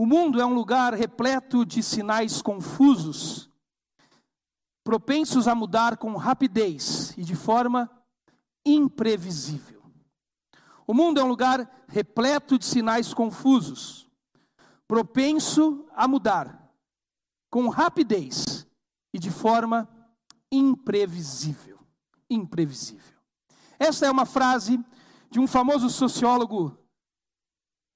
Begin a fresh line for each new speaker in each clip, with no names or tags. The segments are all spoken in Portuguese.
O mundo é um lugar repleto de sinais confusos, propensos a mudar com rapidez e de forma imprevisível. O mundo é um lugar repleto de sinais confusos, propenso a mudar com rapidez e de forma imprevisível. Imprevisível. Esta é uma frase de um famoso sociólogo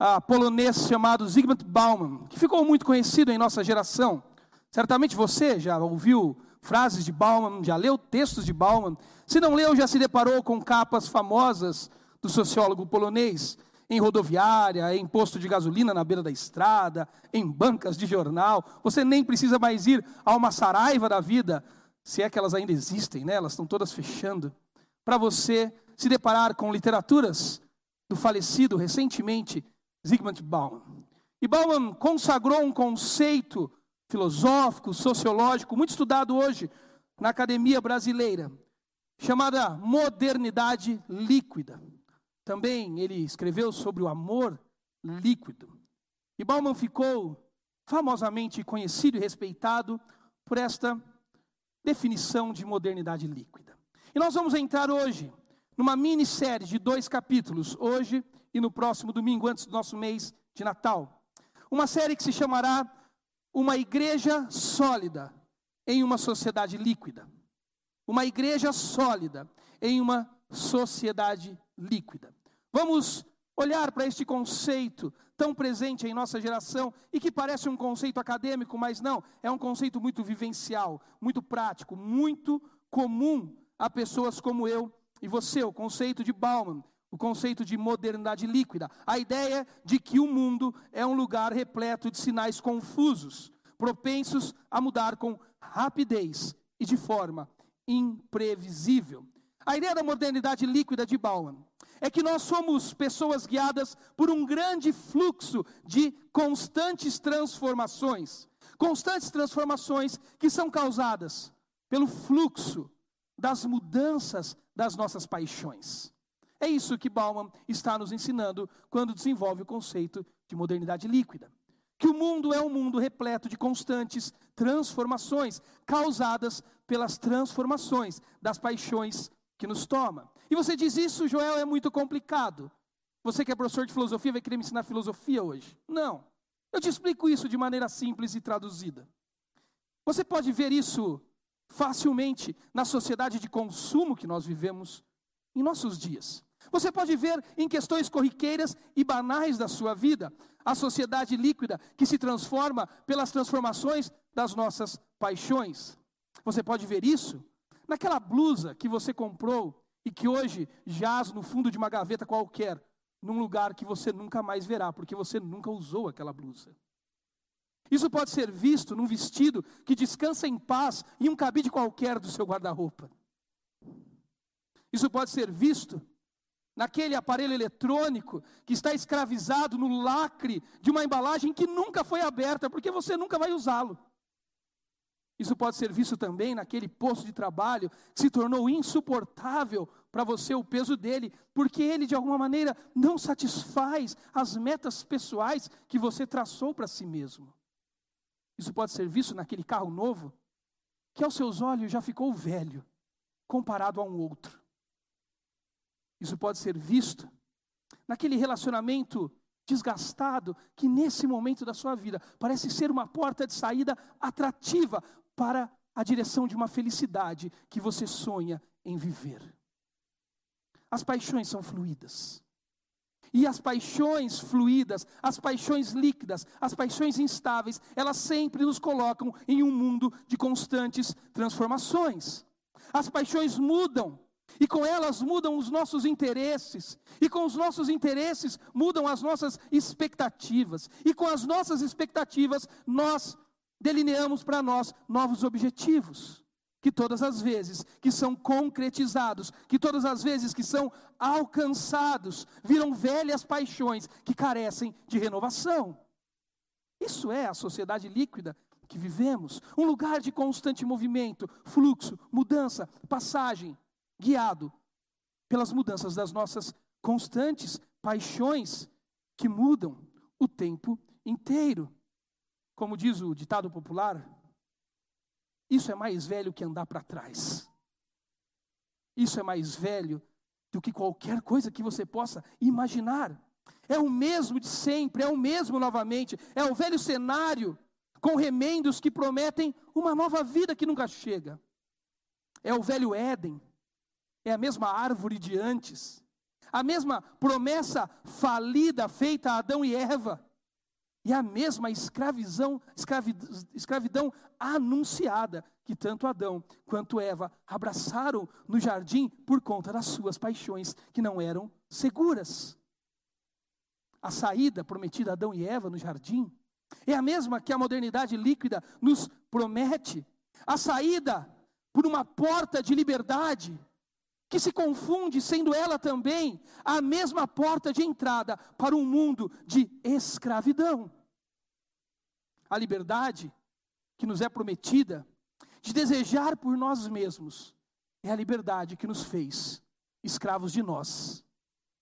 uh, polonês chamado Zygmunt Bauman, que ficou muito conhecido em nossa geração. Certamente você já ouviu frases de Bauman, já leu textos de Bauman. Se não leu, já se deparou com capas famosas do sociólogo polonês em rodoviária, em posto de gasolina na beira da estrada, em bancas de jornal. Você nem precisa mais ir a uma saraiva da vida, se é que elas ainda existem, né? elas estão todas fechando, para você se deparar com literaturas do falecido recentemente Zygmunt Bauman. E Bauman consagrou um conceito filosófico, sociológico, muito estudado hoje na academia brasileira, chamada modernidade líquida. Também ele escreveu sobre o amor líquido. E Bauman ficou famosamente conhecido e respeitado por esta definição de modernidade líquida. E nós vamos entrar hoje numa minissérie de dois capítulos, hoje e no próximo domingo, antes do nosso mês de Natal. Uma série que se chamará Uma Igreja Sólida em uma Sociedade Líquida. Uma igreja sólida em uma sociedade líquida. Vamos olhar para este conceito tão presente em nossa geração e que parece um conceito acadêmico, mas não, é um conceito muito vivencial, muito prático, muito comum a pessoas como eu e você, o conceito de Bauman, o conceito de modernidade líquida, a ideia de que o mundo é um lugar repleto de sinais confusos, propensos a mudar com rapidez e de forma imprevisível. A ideia da modernidade líquida de Bauman é que nós somos pessoas guiadas por um grande fluxo de constantes transformações, constantes transformações que são causadas pelo fluxo das mudanças das nossas paixões. É isso que Bauman está nos ensinando quando desenvolve o conceito de modernidade líquida. Que o mundo é um mundo repleto de constantes transformações, causadas pelas transformações das paixões que nos toma. E você diz isso, Joel, é muito complicado. Você que é professor de filosofia vai querer me ensinar filosofia hoje? Não. Eu te explico isso de maneira simples e traduzida. Você pode ver isso facilmente na sociedade de consumo que nós vivemos em nossos dias. Você pode ver em questões corriqueiras e banais da sua vida a sociedade líquida que se transforma pelas transformações das nossas paixões. Você pode ver isso naquela blusa que você comprou e que hoje jaz no fundo de uma gaveta qualquer, num lugar que você nunca mais verá, porque você nunca usou aquela blusa. Isso pode ser visto num vestido que descansa em paz em um cabide qualquer do seu guarda-roupa. Isso pode ser visto naquele aparelho eletrônico que está escravizado no lacre de uma embalagem que nunca foi aberta, porque você nunca vai usá-lo. Isso pode ser visto também naquele posto de trabalho que se tornou insuportável para você o peso dele, porque ele de alguma maneira não satisfaz as metas pessoais que você traçou para si mesmo. Isso pode ser visto naquele carro novo que aos seus olhos já ficou velho comparado a um outro. Isso pode ser visto naquele relacionamento desgastado que nesse momento da sua vida parece ser uma porta de saída atrativa para a direção de uma felicidade que você sonha em viver. As paixões são fluídas. E as paixões fluídas, as paixões líquidas, as paixões instáveis, elas sempre nos colocam em um mundo de constantes transformações. As paixões mudam, e com elas mudam os nossos interesses, e com os nossos interesses mudam as nossas expectativas, e com as nossas expectativas nós delineamos para nós novos objetivos, que todas as vezes que são concretizados, que todas as vezes que são alcançados, viram velhas paixões que carecem de renovação. Isso é a sociedade líquida que vivemos, um lugar de constante movimento, fluxo, mudança, passagem guiado pelas mudanças das nossas constantes paixões que mudam o tempo inteiro. Como diz o ditado popular, isso é mais velho que andar para trás. Isso é mais velho do que qualquer coisa que você possa imaginar. É o mesmo de sempre, é o mesmo novamente, é o velho cenário com remendos que prometem uma nova vida que nunca chega. É o velho Éden, é a mesma árvore de antes, a mesma promessa falida feita a Adão e Eva, e a mesma escravidão, escravidão anunciada que tanto Adão quanto Eva abraçaram no jardim por conta das suas paixões que não eram seguras. A saída prometida a Adão e Eva no jardim é a mesma que a modernidade líquida nos promete. A saída por uma porta de liberdade que se confunde, sendo ela também a mesma porta de entrada para um mundo de escravidão. A liberdade que nos é prometida, de desejar por nós mesmos, é a liberdade que nos fez escravos de nós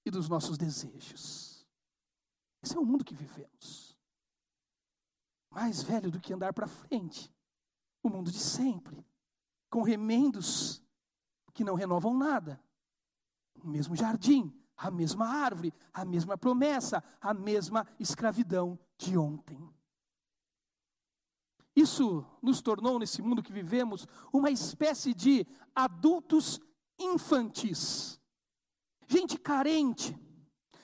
e dos nossos desejos. Esse é o mundo que vivemos. Mais velho do que andar para frente, o mundo de sempre, com remendos que não renovam nada. O mesmo jardim, a mesma árvore, a mesma promessa, a mesma escravidão de ontem. Isso nos tornou, nesse mundo que vivemos, uma espécie de adultos infantis. Gente carente,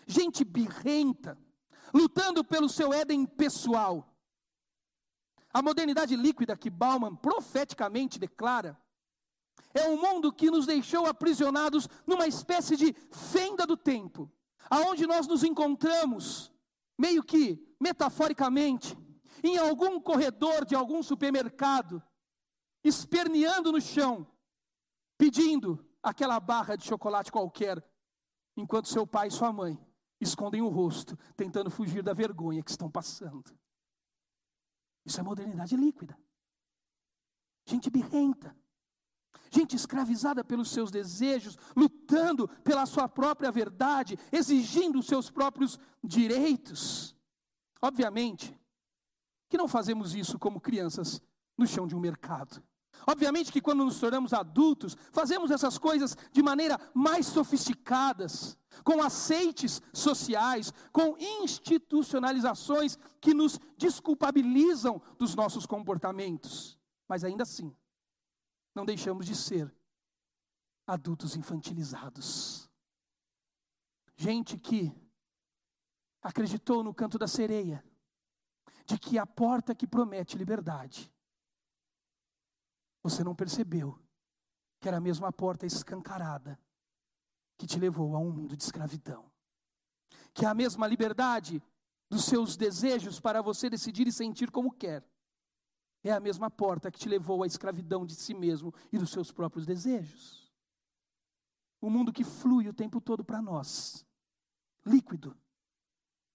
gente birrenta, lutando pelo seu Éden pessoal. A modernidade líquida que Bauman profeticamente declara é um mundo que nos deixou aprisionados numa espécie de fenda do tempo, aonde nós nos encontramos, meio que metaforicamente, em algum corredor de algum supermercado, esperneando no chão, pedindo aquela barra de chocolate qualquer, enquanto seu pai e sua mãe escondem o rosto, tentando fugir da vergonha que estão passando. Isso é modernidade líquida. Gente birrenta gente escravizada pelos seus desejos, lutando pela sua própria verdade, exigindo os seus próprios direitos. Obviamente que não fazemos isso como crianças no chão de um mercado. Obviamente que quando nos tornamos adultos, fazemos essas coisas de maneira mais sofisticadas, com aceites sociais, com institucionalizações que nos desculpabilizam dos nossos comportamentos. Mas ainda assim, não deixamos de ser adultos infantilizados. Gente que acreditou no canto da sereia, de que a porta que promete liberdade, você não percebeu que era a mesma porta escancarada que te levou a um mundo de escravidão. Que é a mesma liberdade dos seus desejos para você decidir e sentir como quer é a mesma porta que te levou à escravidão de si mesmo e dos seus próprios desejos. O mundo que flui o tempo todo para nós, líquido,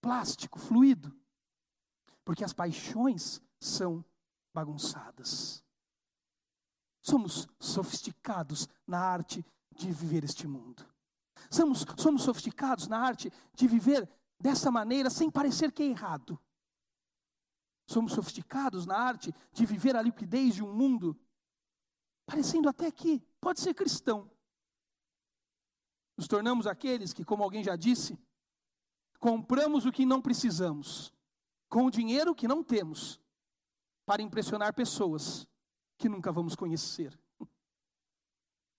plástico, fluido, porque as paixões são bagunçadas. Somos sofisticados na arte de viver este mundo. Somos, somos sofisticados na arte de viver dessa maneira sem parecer que é errado. Somos sofisticados na arte de viver a liquidez de um mundo, parecendo até que pode ser cristão. Nos tornamos aqueles que, como alguém já disse, compramos o que não precisamos, com o dinheiro que não temos, para impressionar pessoas que nunca vamos conhecer.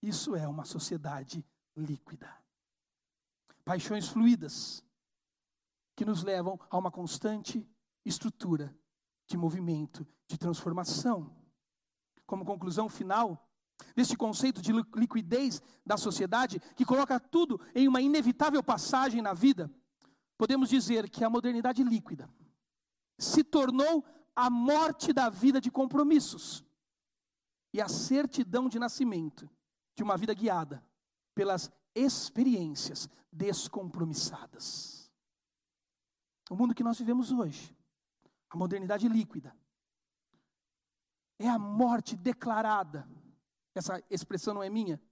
Isso é uma sociedade líquida. Paixões fluidas que nos levam a uma constante estrutura de movimento, de transformação. Como conclusão final, deste conceito de liquidez da sociedade, que coloca tudo em uma inevitável passagem na vida, podemos dizer que a modernidade líquida se tornou a morte da vida de compromissos e a certidão de nascimento de uma vida guiada pelas experiências descompromissadas. O mundo que nós vivemos hoje a modernidade líquida. É a morte declarada. Essa expressão não é minha,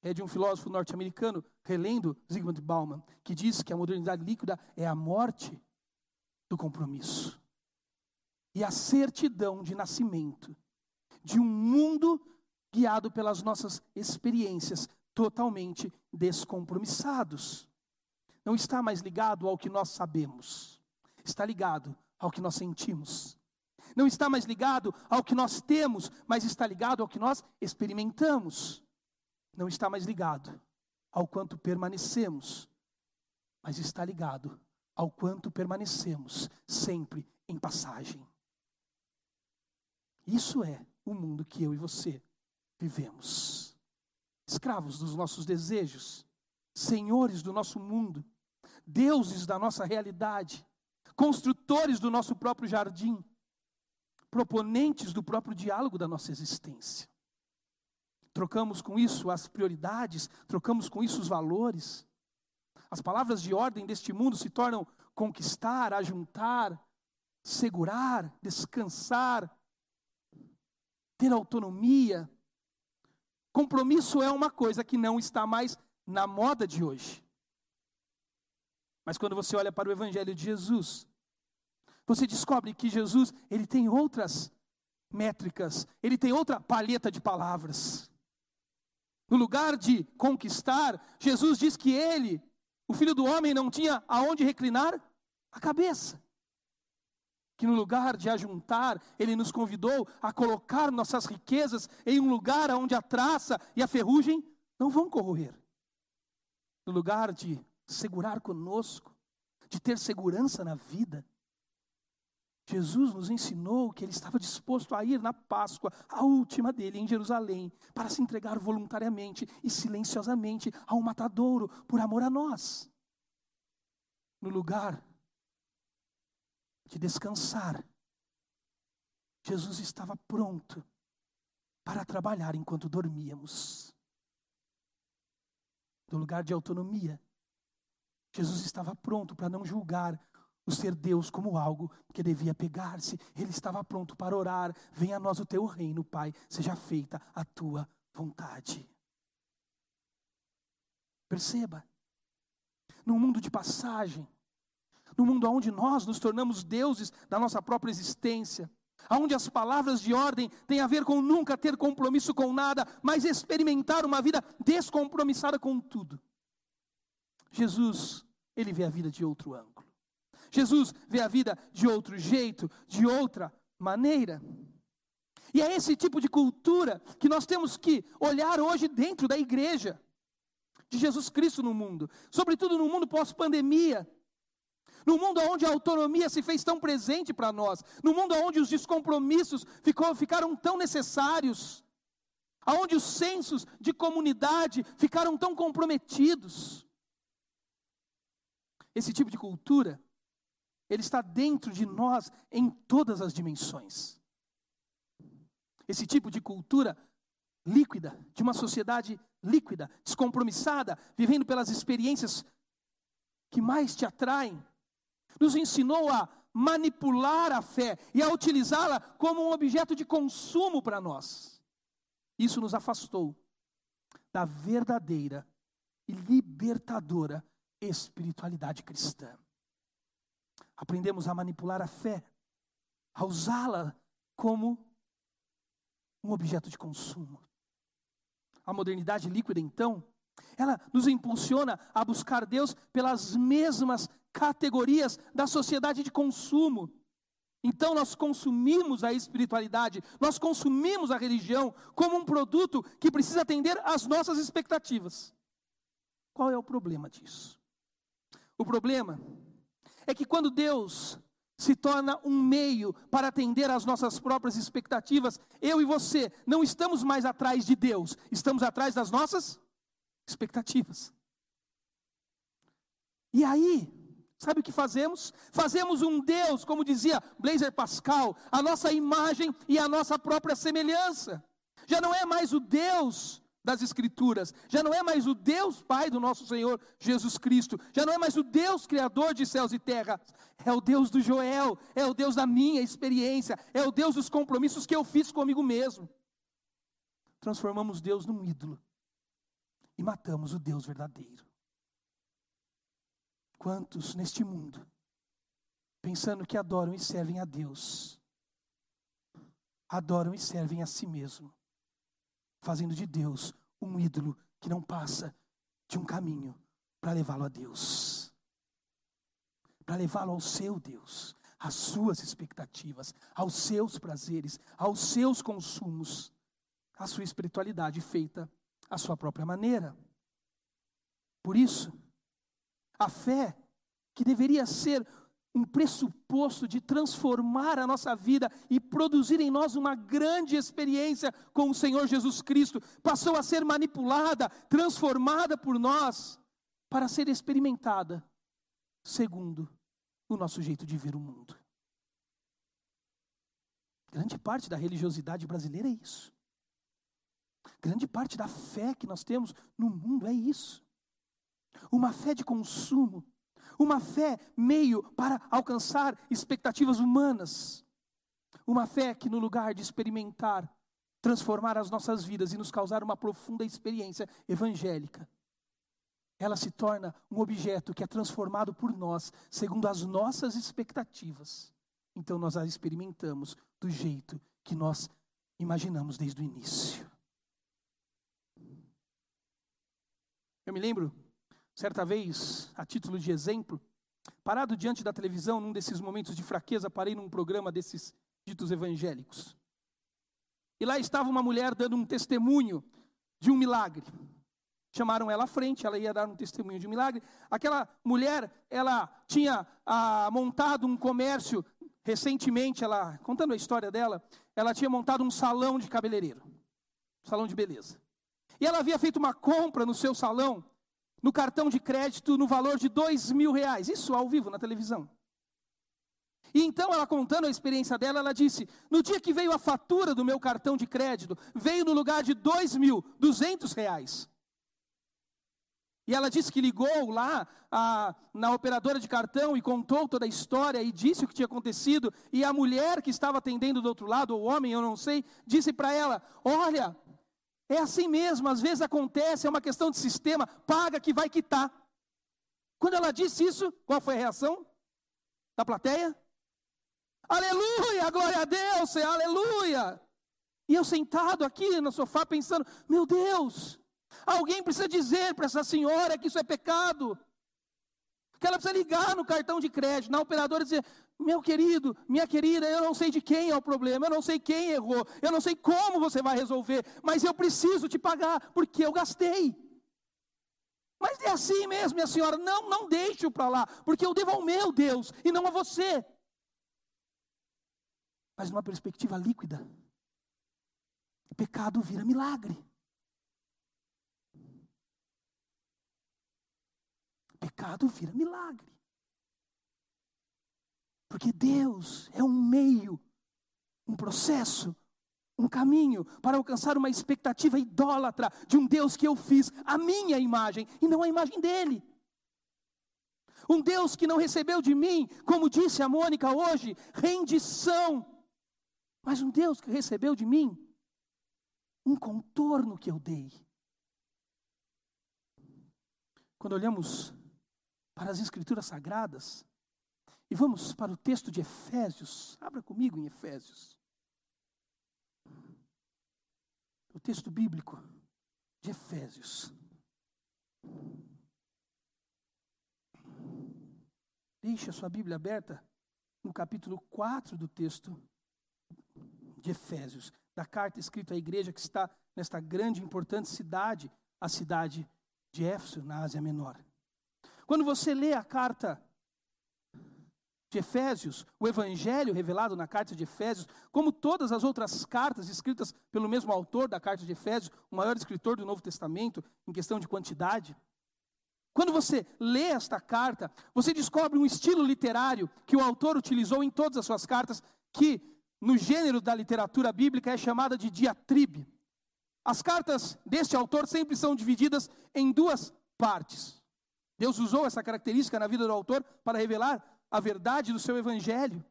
é de um filósofo norte-americano, relendo Zygmunt Bauman, que diz que a modernidade líquida é a morte do compromisso e a certidão de nascimento de um mundo guiado pelas nossas experiências totalmente descompromissados. Não está mais ligado ao que nós sabemos, está ligado ao que nós sentimos. Não está mais ligado ao que nós temos, mas está ligado ao que nós experimentamos. Não está mais ligado ao quanto permanecemos, mas está ligado ao quanto permanecemos sempre em passagem. Isso é o mundo que eu e você vivemos. Escravos dos nossos desejos, senhores do nosso mundo, deuses da nossa realidade, construtores do nosso próprio jardim, proponentes do próprio diálogo da nossa existência. Trocamos com isso as prioridades, trocamos com isso os valores. As palavras de ordem deste mundo se tornam conquistar, ajuntar, segurar, descansar, ter autonomia. Compromisso é uma coisa que não está mais na moda de hoje. Mas quando você olha para o evangelho de Jesus, você descobre que Jesus, ele tem outras métricas, ele tem outra palheta de palavras. No lugar de conquistar, Jesus diz que ele, o filho do homem, não tinha aonde reclinar a cabeça que no lugar de ajuntar, Ele nos convidou a colocar nossas riquezas em um lugar onde a traça e a ferrugem não vão corroer. No lugar de segurar conosco, de ter segurança na vida, Jesus nos ensinou que ele estava disposto a ir na Páscoa, a última dele, em Jerusalém, para se entregar voluntariamente e silenciosamente ao matadouro por amor a nós. No lugar de descansar. Jesus estava pronto para trabalhar enquanto dormíamos. No lugar de autonomia, Jesus estava pronto para não julgar o ser Deus como algo que devia pegar-se. Ele estava pronto para orar: Venha a nós o teu reino, Pai, seja feita a tua vontade. Perceba, num mundo de passagem, no mundo onde nós nos tornamos deuses da nossa própria existência, onde as palavras de ordem têm a ver com nunca ter compromisso com nada, mas experimentar uma vida descompromissada com tudo. Jesus, ele vê a vida de outro ângulo. Jesus vê a vida de outro jeito, de outra maneira. E é esse tipo de cultura que nós temos que olhar hoje dentro da igreja de Jesus Cristo no mundo, sobretudo no mundo pós-pandemia, no mundo onde a autonomia se fez tão presente para nós, no mundo onde os descompromissos ficou, ficaram tão necessários, aonde os sensos de comunidade ficaram tão comprometidos. Esse tipo de cultura, ele está dentro de nós em todas as dimensões. Esse tipo de cultura líquida, de uma sociedade líquida, descompromissada, vivendo pelas experiências que mais te atraem, nos ensinou a manipular a fé e a utilizá-la como um objeto de consumo para nós. Isso nos afastou da verdadeira e libertadora espiritualidade cristã. Aprendemos a manipular a fé, a usá-la como um objeto de consumo. A modernidade líquida, então, ela nos impulsiona a buscar Deus pelas mesmas categorias da sociedade de consumo. Então nós consumimos a espiritualidade, nós consumimos a religião como um produto que precisa atender às nossas expectativas. Qual é o problema disso? O problema é que quando Deus se torna um meio para atender às nossas próprias expectativas, eu e você não estamos mais atrás de Deus, estamos atrás das nossas expectativas. E aí, Sabe o que fazemos? Fazemos um Deus, como dizia Blazer Pascal, a nossa imagem e a nossa própria semelhança. Já não é mais o Deus das Escrituras, já não é mais o Deus Pai do nosso Senhor Jesus Cristo, já não é mais o Deus Criador de céus e terra, é o Deus do Joel, é o Deus da minha experiência, é o Deus dos compromissos que eu fiz comigo mesmo. Transformamos Deus num ídolo. E matamos o Deus verdadeiro. Quantos neste mundo pensando que adoram e servem a Deus, adoram e servem a si mesmo, fazendo de Deus um ídolo que não passa de um caminho para levá-lo a Deus, para levá-lo ao seu Deus, às suas expectativas, aos seus prazeres, aos seus consumos, à sua espiritualidade feita à sua própria maneira. Por isso, a fé, que deveria ser um pressuposto de transformar a nossa vida e produzir em nós uma grande experiência com o Senhor Jesus Cristo, passou a ser manipulada, transformada por nós, para ser experimentada segundo o nosso jeito de ver o mundo. Grande parte da religiosidade brasileira é isso. Grande parte da fé que nós temos no mundo é isso. Uma fé de consumo, uma fé meio para alcançar expectativas humanas. Uma fé que, no lugar de experimentar, transformar as nossas vidas e nos causar uma profunda experiência evangélica, ela se torna um objeto que é transformado por nós, segundo as nossas expectativas. Então nós a experimentamos do jeito que nós imaginamos desde o início. Eu me lembro Certa vez, a título de exemplo, parado diante da televisão, num desses momentos de fraqueza, parei num programa desses ditos evangélicos. E lá estava uma mulher dando um testemunho de um milagre. Chamaram ela à frente, ela ia dar um testemunho de um milagre. Aquela mulher, ela tinha ah, montado um comércio recentemente, ela contando a história dela, ela tinha montado um salão de cabeleireiro, salão de beleza. E ela havia feito uma compra no seu salão no cartão de crédito no valor de dois mil reais. Isso ao vivo na televisão. E então ela contando a experiência dela, ela disse: no dia que veio a fatura do meu cartão de crédito, veio no lugar de dois mil, duzentos reais. E ela disse que ligou lá a, na operadora de cartão e contou toda a história e disse o que tinha acontecido. E a mulher que estava atendendo do outro lado, ou o homem, eu não sei, disse para ela: Olha, é assim mesmo, às vezes acontece, é uma questão de sistema, paga que vai quitar. Quando ela disse isso, qual foi a reação da plateia? Aleluia, glória a Deus, é aleluia. E eu sentado aqui no sofá pensando, meu Deus, alguém precisa dizer para essa senhora que isso é pecado. Que ela precisa ligar no cartão de crédito, na operadora e dizer: meu querido, minha querida, eu não sei de quem é o problema, eu não sei quem errou, eu não sei como você vai resolver, mas eu preciso te pagar, porque eu gastei. Mas é assim mesmo, minha senhora, não, não deixe-o para lá, porque eu devo ao meu Deus e não a você. Mas numa perspectiva líquida, pecado vira milagre. Pecado vira milagre. Porque Deus é um meio, um processo, um caminho para alcançar uma expectativa idólatra de um Deus que eu fiz a minha imagem e não a imagem dele. Um Deus que não recebeu de mim, como disse a Mônica hoje, rendição, mas um Deus que recebeu de mim um contorno que eu dei. Quando olhamos para as Escrituras Sagradas, e vamos para o texto de Efésios. Abra comigo em Efésios. O texto bíblico de Efésios. Deixe a sua Bíblia aberta no capítulo 4 do texto de Efésios, da carta escrita à igreja que está nesta grande e importante cidade, a cidade de Éfeso, na Ásia Menor. Quando você lê a carta de Efésios, o evangelho revelado na carta de Efésios, como todas as outras cartas escritas pelo mesmo autor da carta de Efésios, o maior escritor do Novo Testamento em questão de quantidade. Quando você lê esta carta, você descobre um estilo literário que o autor utilizou em todas as suas cartas, que no gênero da literatura bíblica é chamada de diatribe. As cartas deste autor sempre são divididas em duas partes. Deus usou essa característica na vida do autor para revelar a verdade do seu evangelho.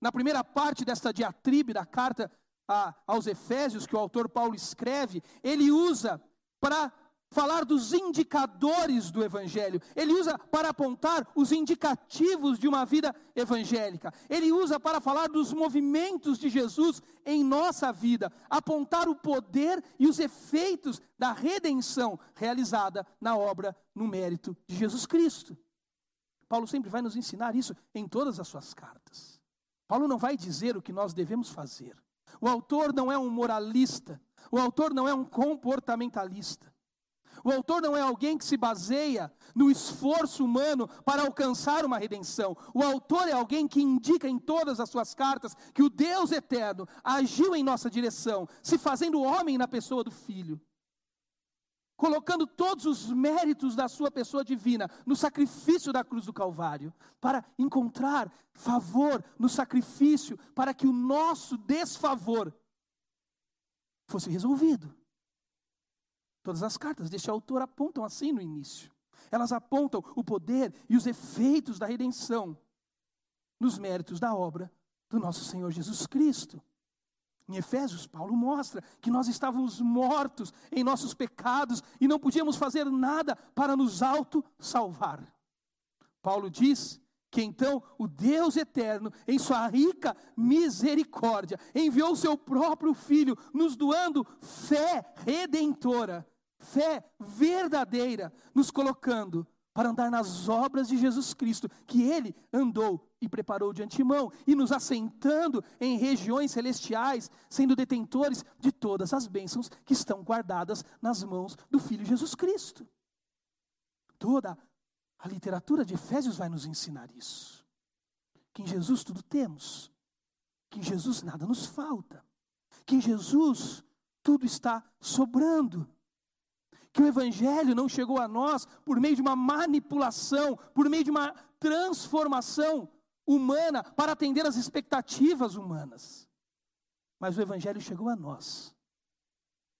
Na primeira parte desta diatribe da carta a, aos Efésios, que o autor Paulo escreve, ele usa para falar dos indicadores do Evangelho, ele usa para apontar os indicativos de uma vida evangélica, ele usa para falar dos movimentos de Jesus em nossa vida, apontar o poder e os efeitos da redenção realizada na obra, no mérito de Jesus Cristo. Paulo sempre vai nos ensinar isso em todas as suas cartas. Paulo não vai dizer o que nós devemos fazer. O autor não é um moralista, o autor não é um comportamentalista. O autor não é alguém que se baseia no esforço humano para alcançar uma redenção. O autor é alguém que indica em todas as suas cartas que o Deus eterno agiu em nossa direção, se fazendo homem na pessoa do Filho. Colocando todos os méritos da sua pessoa divina no sacrifício da cruz do Calvário, para encontrar favor no sacrifício, para que o nosso desfavor fosse resolvido. Todas as cartas deste autor apontam assim no início. Elas apontam o poder e os efeitos da redenção nos méritos da obra do nosso Senhor Jesus Cristo. Em Efésios, Paulo mostra que nós estávamos mortos em nossos pecados e não podíamos fazer nada para nos auto-salvar. Paulo diz que então o Deus eterno, em sua rica misericórdia, enviou seu próprio Filho, nos doando fé redentora fé verdadeira, nos colocando para andar nas obras de Jesus Cristo, que Ele andou e preparou de antemão, e nos assentando em regiões celestiais, sendo detentores de todas as bênçãos que estão guardadas nas mãos do Filho Jesus Cristo. Toda a literatura de Efésios vai nos ensinar isso. Que em Jesus tudo temos, que em Jesus nada nos falta, que em Jesus tudo está sobrando que o Evangelho não chegou a nós por meio de uma manipulação, por meio de uma transformação humana para atender às expectativas humanas. Mas o Evangelho chegou a nós,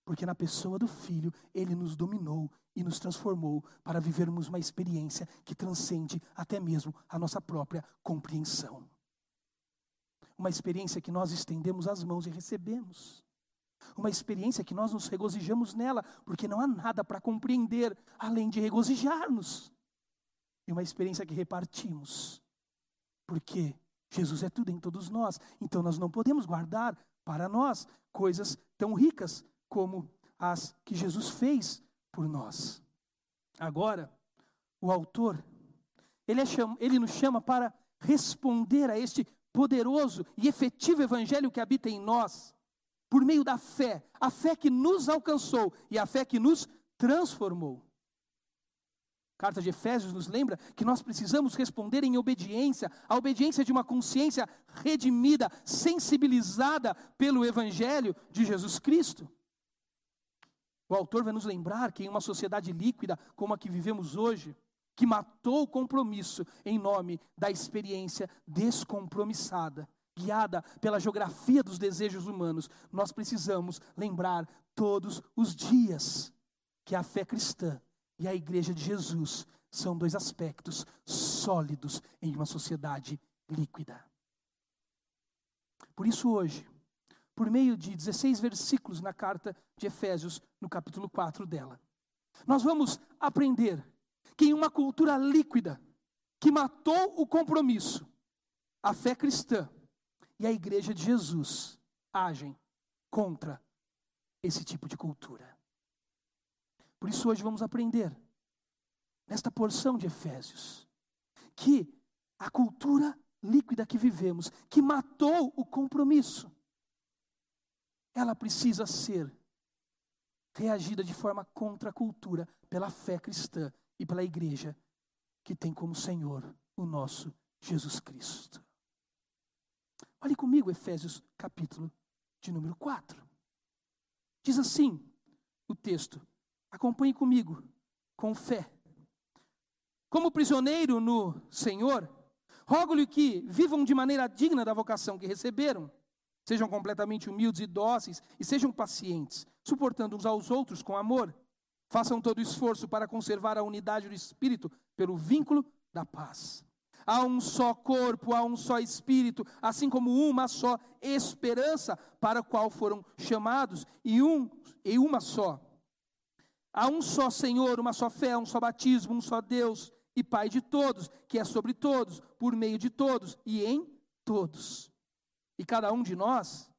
porque na pessoa do Filho ele nos dominou e nos transformou para vivermos uma experiência que transcende até mesmo a nossa própria compreensão. Uma experiência que nós estendemos as mãos e recebemos. Uma experiência que nós nos regozijamos nela, porque não há nada para compreender além de regozijar-nos. E uma experiência que repartimos, porque Jesus é tudo em todos nós, então nós não podemos guardar para nós coisas tão ricas como as que Jesus fez por nós. Agora, o autor, ele, é chama, ele nos chama para responder a este poderoso e efetivo evangelho que habita em nós por meio da fé, a fé que nos alcançou e a fé que nos transformou. A carta de Efésios nos lembra que nós precisamos responder em obediência, a obediência de uma consciência redimida, sensibilizada pelo Evangelho de Jesus Cristo. O autor vai nos lembrar que em uma sociedade líquida como a que vivemos hoje, que matou o compromisso em nome da experiência descompromissada, guiada pela geografia dos desejos humanos, nós precisamos lembrar todos os dias que a fé cristã e a igreja de Jesus são dois aspectos sólidos em uma sociedade líquida. Por isso, hoje, por meio de 16 versículos na carta de Efésios, no capítulo 4 dela, nós vamos aprender que em uma cultura líquida, que matou o compromisso, a fé cristã e a igreja de Jesus agem contra esse tipo de cultura. Por isso, hoje vamos aprender, nesta porção de Efésios, que a cultura líquida que vivemos, que matou o compromisso, ela precisa ser reagida de forma contra a cultura pela fé cristã e pela igreja que tem como Senhor o nosso Jesus Cristo. Olhe comigo Efésios capítulo de número 4. Diz assim o texto, acompanhe comigo, com fé. Como prisioneiro no Senhor, rogo-lhe que vivam de maneira digna da vocação que receberam. Sejam completamente humildes e dóceis e sejam pacientes, suportando uns aos outros com amor. Façam todo o esforço para conservar a unidade do espírito pelo vínculo da paz. Há um só corpo, há um só espírito, assim como uma só esperança para a qual foram chamados, e um e uma só Há um só Senhor, uma só fé, um só batismo, um só Deus e Pai de todos, que é sobre todos, por meio de todos e em todos. E cada um de nós,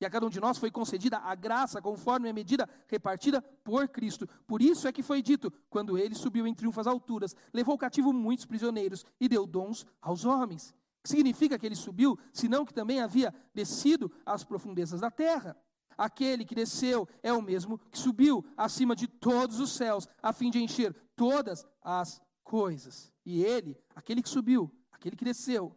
e a cada um de nós foi concedida a graça conforme a medida repartida por Cristo. Por isso é que foi dito: quando ele subiu em triunfo às alturas, levou cativo muitos prisioneiros e deu dons aos homens. Significa que ele subiu, senão que também havia descido às profundezas da terra? Aquele que desceu é o mesmo que subiu acima de todos os céus, a fim de encher todas as coisas. E ele, aquele que subiu, aquele que desceu,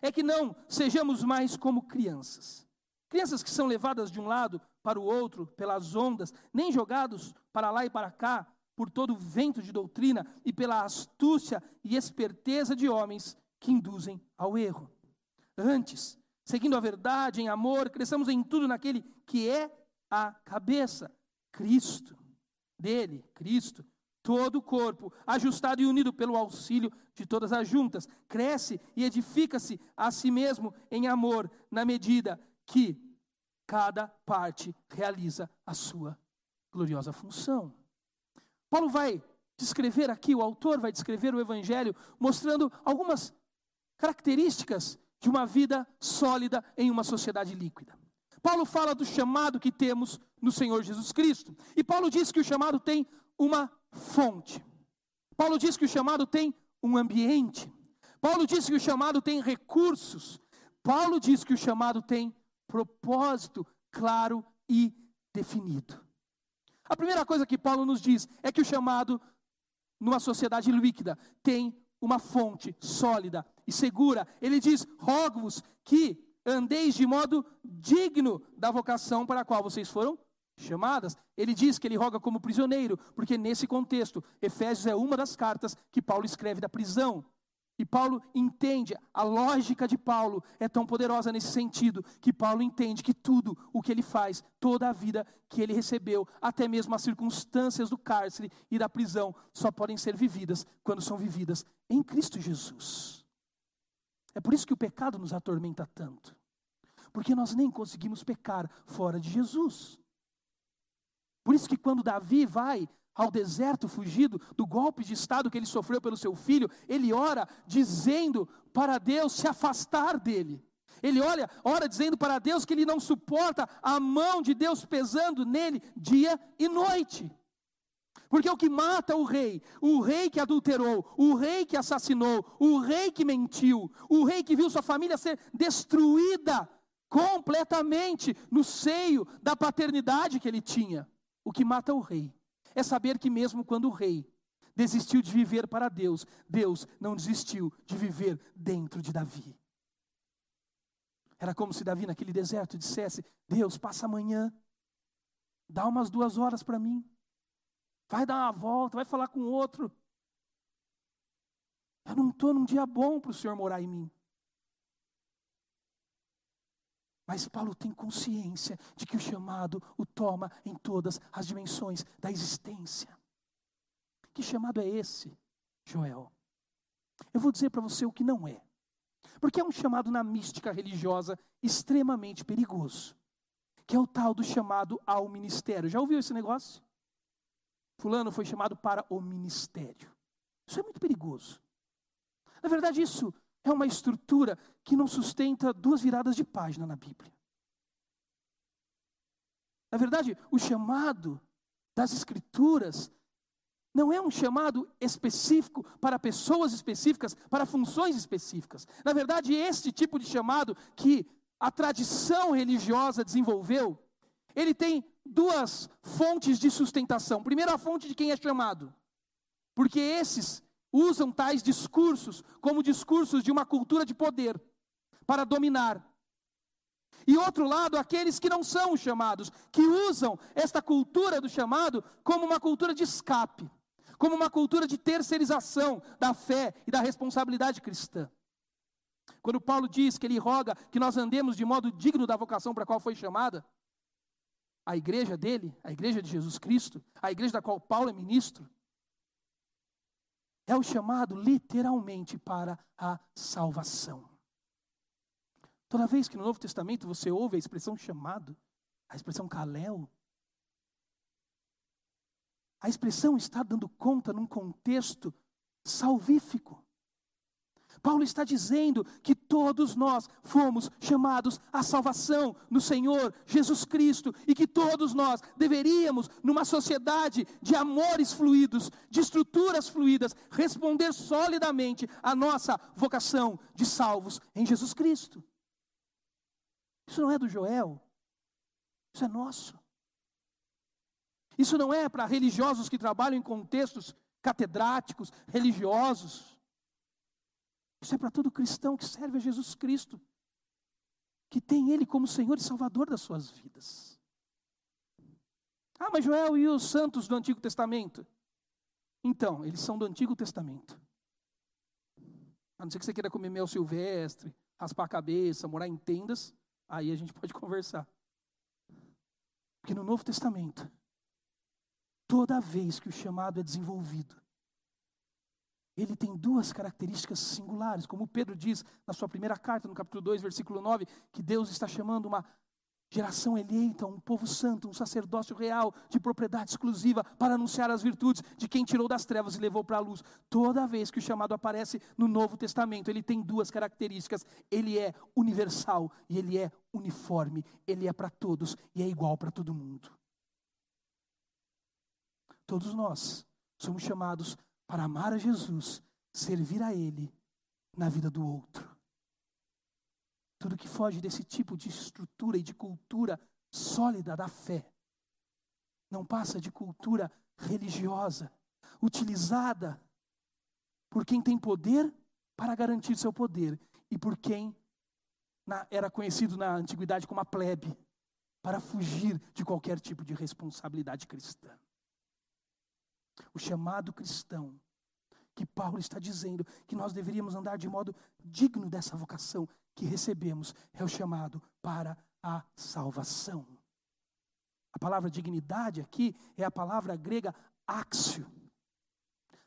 é que não sejamos mais como crianças. Crianças que são levadas de um lado para o outro pelas ondas, nem jogados para lá e para cá, por todo o vento de doutrina e pela astúcia e esperteza de homens que induzem ao erro. Antes, seguindo a verdade em amor, cresçamos em tudo naquele que é a cabeça, Cristo. Dele, Cristo, todo o corpo, ajustado e unido pelo auxílio de todas as juntas, cresce e edifica-se a si mesmo em amor, na medida que cada parte realiza a sua gloriosa função. Paulo vai descrever aqui, o autor vai descrever o Evangelho, mostrando algumas características de uma vida sólida em uma sociedade líquida. Paulo fala do chamado que temos no Senhor Jesus Cristo. E Paulo diz que o chamado tem uma fonte. Paulo diz que o chamado tem um ambiente. Paulo diz que o chamado tem recursos. Paulo diz que o chamado tem propósito claro e definido. A primeira coisa que Paulo nos diz é que o chamado, numa sociedade líquida, tem uma fonte sólida e segura. Ele diz: rogo-vos que andeis de modo digno da vocação para a qual vocês foram chamadas. Ele diz que ele roga como prisioneiro, porque nesse contexto, Efésios é uma das cartas que Paulo escreve da prisão. E Paulo entende, a lógica de Paulo é tão poderosa nesse sentido, que Paulo entende que tudo o que ele faz, toda a vida que ele recebeu, até mesmo as circunstâncias do cárcere e da prisão, só podem ser vividas quando são vividas em Cristo Jesus. É por isso que o pecado nos atormenta tanto, porque nós nem conseguimos pecar fora de Jesus. Por isso que quando Davi vai ao deserto fugido do golpe de estado que ele sofreu pelo seu filho, ele ora dizendo para Deus se afastar dele. Ele olha, ora dizendo para Deus que ele não suporta a mão de Deus pesando nele dia e noite. Porque o que mata o rei, o rei que adulterou, o rei que assassinou, o rei que mentiu, o rei que viu sua família ser destruída completamente no seio da paternidade que ele tinha. O que mata o rei é saber que, mesmo quando o rei desistiu de viver para Deus, Deus não desistiu de viver dentro de Davi. Era como se Davi, naquele deserto, dissesse: Deus, passa amanhã, dá umas duas horas para mim, vai dar uma volta, vai falar com outro. Eu não estou num dia bom para o Senhor morar em mim. Mas Paulo tem consciência de que o chamado o toma em todas as dimensões da existência. Que chamado é esse, Joel? Eu vou dizer para você o que não é. Porque é um chamado na mística religiosa extremamente perigoso. Que é o tal do chamado ao ministério. Já ouviu esse negócio? Fulano foi chamado para o ministério. Isso é muito perigoso. Na verdade, isso é uma estrutura que não sustenta duas viradas de página na Bíblia. Na verdade, o chamado das Escrituras não é um chamado específico para pessoas específicas, para funções específicas. Na verdade, este tipo de chamado que a tradição religiosa desenvolveu, ele tem duas fontes de sustentação. Primeiro, a fonte de quem é chamado, porque esses usam tais discursos como discursos de uma cultura de poder para dominar. E outro lado, aqueles que não são chamados, que usam esta cultura do chamado como uma cultura de escape, como uma cultura de terceirização da fé e da responsabilidade cristã. Quando Paulo diz que ele roga que nós andemos de modo digno da vocação para a qual foi chamada, a igreja dele, a igreja de Jesus Cristo, a igreja da qual Paulo é ministro, é o chamado literalmente para a salvação. Toda vez que no Novo Testamento você ouve a expressão chamado, a expressão kalel, a expressão está dando conta num contexto salvífico. Paulo está dizendo que todos nós fomos chamados à salvação no Senhor Jesus Cristo e que todos nós deveríamos, numa sociedade de amores fluidos, de estruturas fluídas, responder solidamente à nossa vocação de salvos em Jesus Cristo. Isso não é do Joel, isso é nosso. Isso não é para religiosos que trabalham em contextos catedráticos, religiosos. Isso é para todo cristão que serve a Jesus Cristo, que tem Ele como Senhor e Salvador das suas vidas. Ah, mas Joel e os santos do Antigo Testamento? Então, eles são do Antigo Testamento. A não ser que você queira comer mel silvestre, raspar a cabeça, morar em tendas, aí a gente pode conversar. Porque no Novo Testamento, toda vez que o chamado é desenvolvido, ele tem duas características singulares, como Pedro diz na sua primeira carta, no capítulo 2, versículo 9, que Deus está chamando uma geração eleita, um povo santo, um sacerdócio real, de propriedade exclusiva, para anunciar as virtudes de quem tirou das trevas e levou para a luz. Toda vez que o chamado aparece no Novo Testamento, ele tem duas características: ele é universal e ele é uniforme, ele é para todos e é igual para todo mundo. Todos nós somos chamados para amar a Jesus, servir a Ele na vida do outro. Tudo que foge desse tipo de estrutura e de cultura sólida da fé não passa de cultura religiosa, utilizada por quem tem poder para garantir seu poder e por quem na, era conhecido na antiguidade como a plebe, para fugir de qualquer tipo de responsabilidade cristã. O chamado cristão, que Paulo está dizendo que nós deveríamos andar de modo digno dessa vocação que recebemos, é o chamado para a salvação. A palavra dignidade aqui é a palavra grega axio.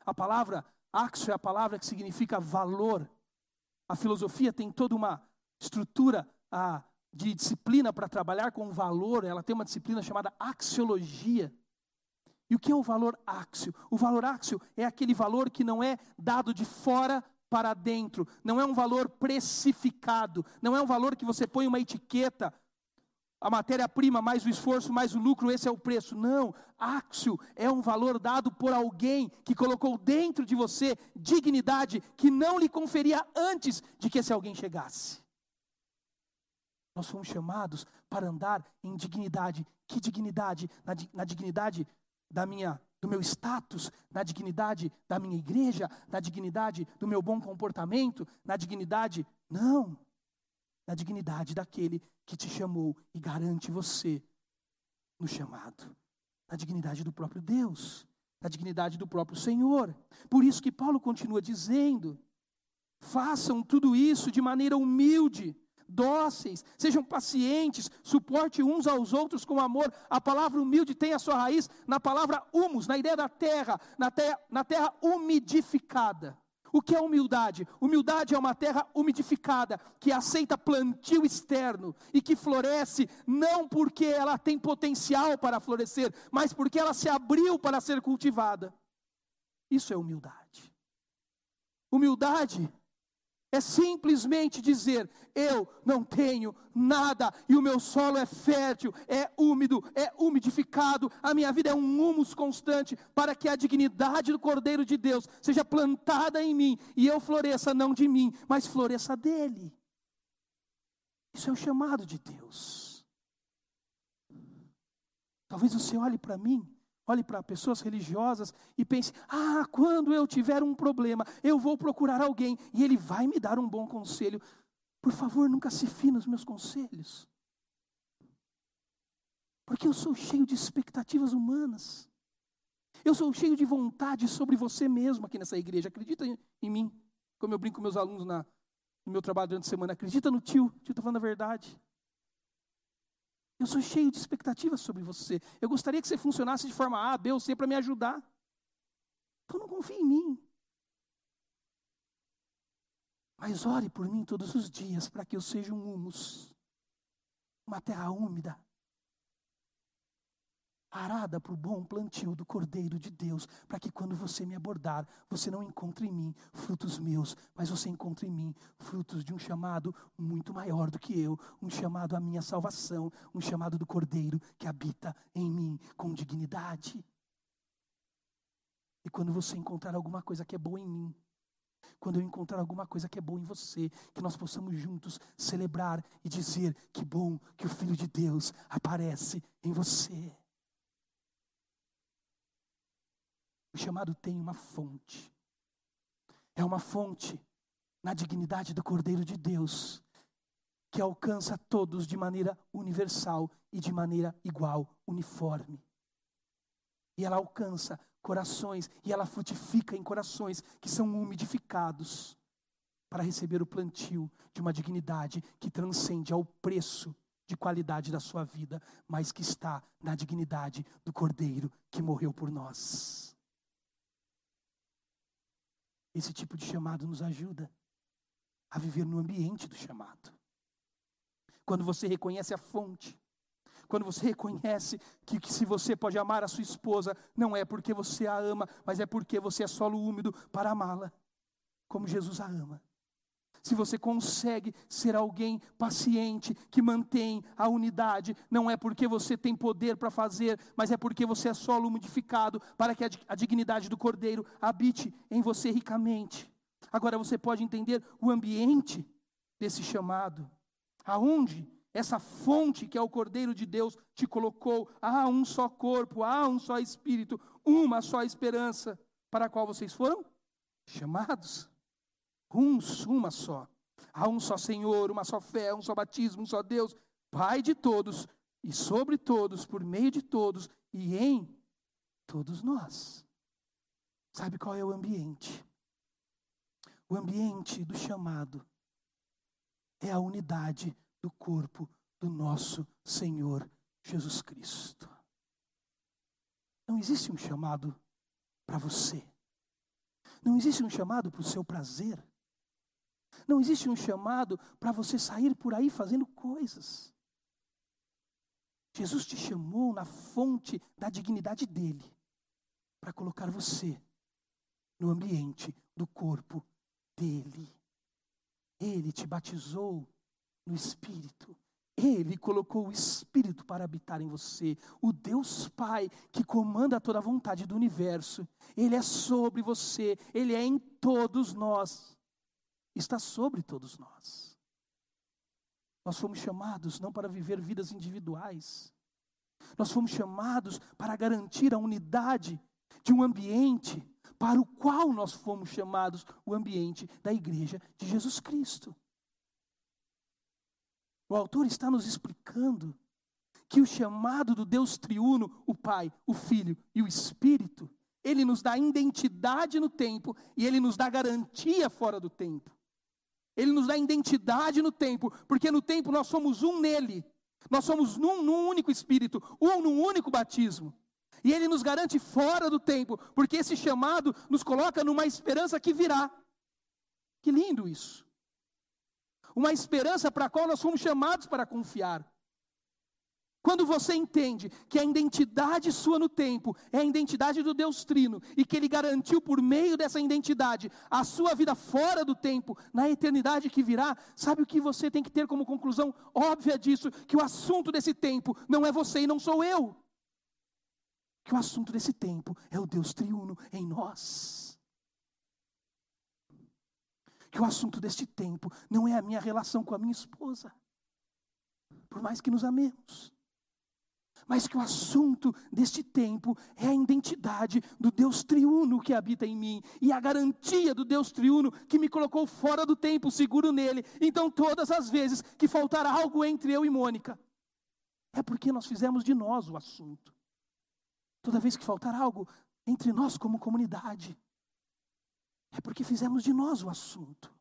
A palavra axio é a palavra que significa valor. A filosofia tem toda uma estrutura a, de disciplina para trabalhar com valor, ela tem uma disciplina chamada axiologia. E o que é o valor áxio? O valor áxio é aquele valor que não é dado de fora para dentro, não é um valor precificado, não é um valor que você põe uma etiqueta, a matéria-prima mais o esforço mais o lucro, esse é o preço. Não, áxio é um valor dado por alguém que colocou dentro de você dignidade que não lhe conferia antes de que esse alguém chegasse. Nós fomos chamados para andar em dignidade. Que dignidade? Na, na dignidade da minha do meu status, na dignidade da minha igreja, na dignidade do meu bom comportamento, na dignidade, não, na dignidade daquele que te chamou e garante você no chamado, na dignidade do próprio Deus, na dignidade do próprio Senhor. Por isso que Paulo continua dizendo: façam tudo isso de maneira humilde, dóceis, sejam pacientes, suporte uns aos outros com amor. A palavra humilde tem a sua raiz na palavra humus, na ideia da terra, na terra, na terra umidificada. O que é humildade? Humildade é uma terra umidificada, que aceita plantio externo e que floresce não porque ela tem potencial para florescer, mas porque ela se abriu para ser cultivada. Isso é humildade. Humildade é simplesmente dizer: eu não tenho nada e o meu solo é fértil, é úmido, é umidificado, a minha vida é um humus constante para que a dignidade do Cordeiro de Deus seja plantada em mim e eu floresça não de mim, mas floresça dele. Isso é o chamado de Deus. Talvez você olhe para mim Olhe para pessoas religiosas e pense: ah, quando eu tiver um problema, eu vou procurar alguém e ele vai me dar um bom conselho. Por favor, nunca se fie nos meus conselhos. Porque eu sou cheio de expectativas humanas. Eu sou cheio de vontade sobre você mesmo aqui nessa igreja. Acredita em, mim? Como eu brinco com meus alunos na, no meu trabalho durante a semana. Acredita no tio, tio está falando a verdade. Eu sou cheio de expectativas sobre você. Eu gostaria que você funcionasse de forma A, B ou C para me ajudar. Então não confie em mim. Mas ore por mim todos os dias para que eu seja um humus, uma terra úmida, arada para o bom plantio do Cordeiro de Deus, para que quando você me abordar, você não encontre em mim frutos meus, mas você encontre em mim frutos de um chamado muito maior do que eu, um chamado à minha salvação, um chamado do Cordeiro que habita em mim com dignidade. E quando você encontrar alguma coisa que é boa em mim, quando eu encontrar alguma coisa que é boa em você, que nós possamos juntos celebrar e dizer que bom que o Filho de Deus aparece em você. Chamado tem uma fonte. É uma fonte na dignidade do Cordeiro de Deus, que alcança todos de maneira universal e de maneira igual, uniforme. E ela alcança corações e ela frutifica em corações que são umidificados para receber o plantio de uma dignidade que transcende ao preço de qualidade da sua vida, mas que está na dignidade do Cordeiro que morreu por nós. Esse tipo de chamado nos ajuda a viver no ambiente do chamado. Quando você reconhece a fonte, quando você reconhece que, que, se você pode amar a sua esposa, não é porque você a ama, mas é porque você é solo úmido para amá-la, como Jesus a ama se você consegue ser alguém paciente, que mantém a unidade, não é porque você tem poder para fazer, mas é porque você é solo modificado para que a dignidade do cordeiro habite em você ricamente. Agora você pode entender o ambiente desse chamado, aonde essa fonte que é o Cordeiro de Deus te colocou, há um só corpo, há um só espírito, uma só esperança para a qual vocês foram chamados. Um, uma só. Há um só Senhor, uma só fé, um só batismo, um só Deus, Pai de todos, e sobre todos, por meio de todos, e em todos nós. Sabe qual é o ambiente? O ambiente do chamado é a unidade do corpo do nosso Senhor Jesus Cristo. Não existe um chamado para você. Não existe um chamado para o seu prazer. Não existe um chamado para você sair por aí fazendo coisas. Jesus te chamou na fonte da dignidade dele para colocar você no ambiente do corpo dele. Ele te batizou no Espírito. Ele colocou o Espírito para habitar em você. O Deus Pai que comanda toda a vontade do universo. Ele é sobre você. Ele é em todos nós está sobre todos nós. Nós fomos chamados não para viver vidas individuais, nós fomos chamados para garantir a unidade de um ambiente para o qual nós fomos chamados o ambiente da igreja de Jesus Cristo. O autor está nos explicando que o chamado do Deus triuno, o Pai, o Filho e o Espírito, ele nos dá identidade no tempo e ele nos dá garantia fora do tempo. Ele nos dá identidade no tempo, porque no tempo nós somos um nele. Nós somos num, num único espírito, um num único batismo. E ele nos garante fora do tempo, porque esse chamado nos coloca numa esperança que virá. Que lindo isso. Uma esperança para a qual nós fomos chamados para confiar. Quando você entende que a identidade sua no tempo é a identidade do Deus Trino e que Ele garantiu por meio dessa identidade a sua vida fora do tempo, na eternidade que virá, sabe o que você tem que ter como conclusão óbvia disso? Que o assunto desse tempo não é você e não sou eu. Que o assunto desse tempo é o Deus Triuno em nós. Que o assunto deste tempo não é a minha relação com a minha esposa, por mais que nos amemos mas que o assunto deste tempo é a identidade do Deus triuno que habita em mim e a garantia do Deus triuno que me colocou fora do tempo, seguro nele. Então, todas as vezes que faltar algo entre eu e Mônica, é porque nós fizemos de nós o assunto. Toda vez que faltar algo entre nós como comunidade, é porque fizemos de nós o assunto.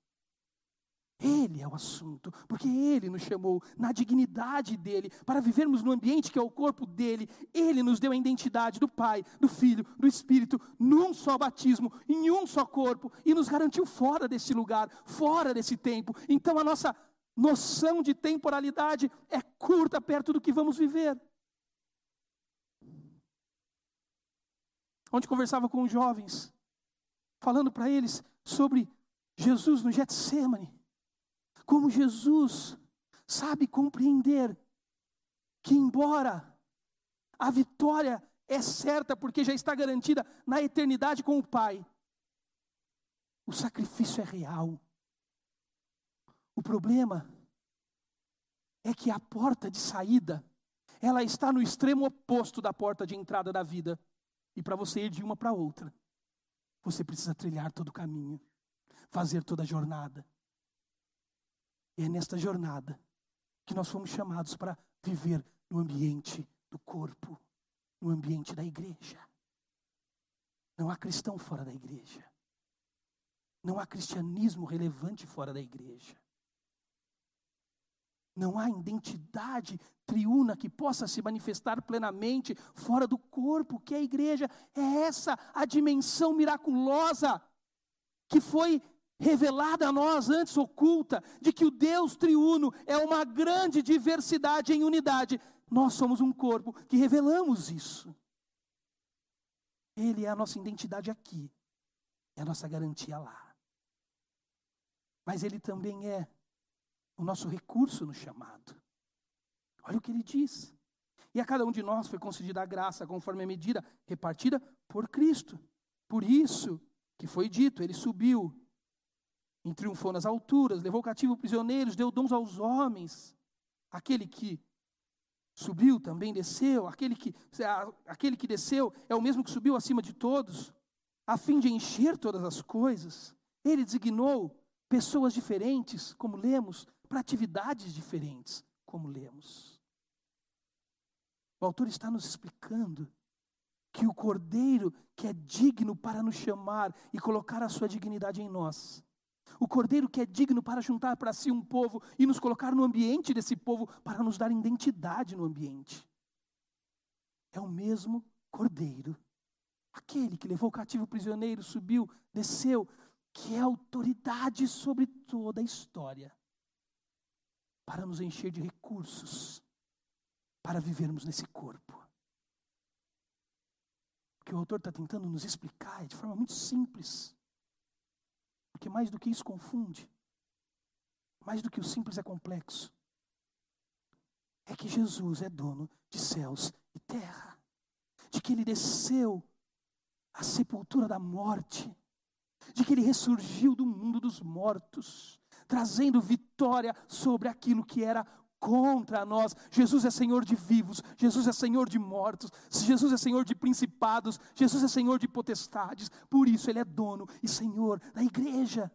Ele é o assunto, porque Ele nos chamou na dignidade dele, para vivermos no ambiente que é o corpo dele. Ele nos deu a identidade do Pai, do Filho, do Espírito, num só batismo, em um só corpo, e nos garantiu fora desse lugar, fora desse tempo. Então a nossa noção de temporalidade é curta perto do que vamos viver. Onde conversava com os jovens, falando para eles sobre Jesus no Getsemane como Jesus sabe compreender que, embora a vitória é certa, porque já está garantida na eternidade com o Pai, o sacrifício é real. O problema é que a porta de saída, ela está no extremo oposto da porta de entrada da vida. E para você ir de uma para outra, você precisa trilhar todo o caminho, fazer toda a jornada. E é nesta jornada que nós fomos chamados para viver no ambiente do corpo, no ambiente da igreja. Não há cristão fora da igreja. Não há cristianismo relevante fora da igreja. Não há identidade triuna que possa se manifestar plenamente fora do corpo, que é a igreja. É essa a dimensão miraculosa que foi revelada a nós antes oculta, de que o Deus triuno é uma grande diversidade em unidade. Nós somos um corpo que revelamos isso. Ele é a nossa identidade aqui, é a nossa garantia lá. Mas ele também é o nosso recurso no chamado. Olha o que ele diz. E a cada um de nós foi concedida a graça conforme a medida repartida por Cristo. Por isso que foi dito, ele subiu e triunfou nas alturas, levou cativo prisioneiros, deu dons aos homens. Aquele que subiu também desceu, aquele que, aquele que desceu é o mesmo que subiu acima de todos, a fim de encher todas as coisas. Ele designou pessoas diferentes, como lemos, para atividades diferentes, como lemos. O autor está nos explicando que o Cordeiro, que é digno para nos chamar e colocar a sua dignidade em nós, o cordeiro que é digno para juntar para si um povo e nos colocar no ambiente desse povo para nos dar identidade no ambiente. É o mesmo cordeiro, aquele que levou o cativo prisioneiro, subiu, desceu, que é autoridade sobre toda a história, para nos encher de recursos, para vivermos nesse corpo. O que o autor está tentando nos explicar é de forma muito simples. Porque mais do que isso confunde. Mais do que o simples é complexo. É que Jesus é dono de céus e terra. De que ele desceu à sepultura da morte. De que ele ressurgiu do mundo dos mortos, trazendo vitória sobre aquilo que era contra nós. Jesus é Senhor de vivos, Jesus é Senhor de mortos, Jesus é Senhor de principados, Jesus é Senhor de potestades. Por isso Ele é dono e Senhor da igreja.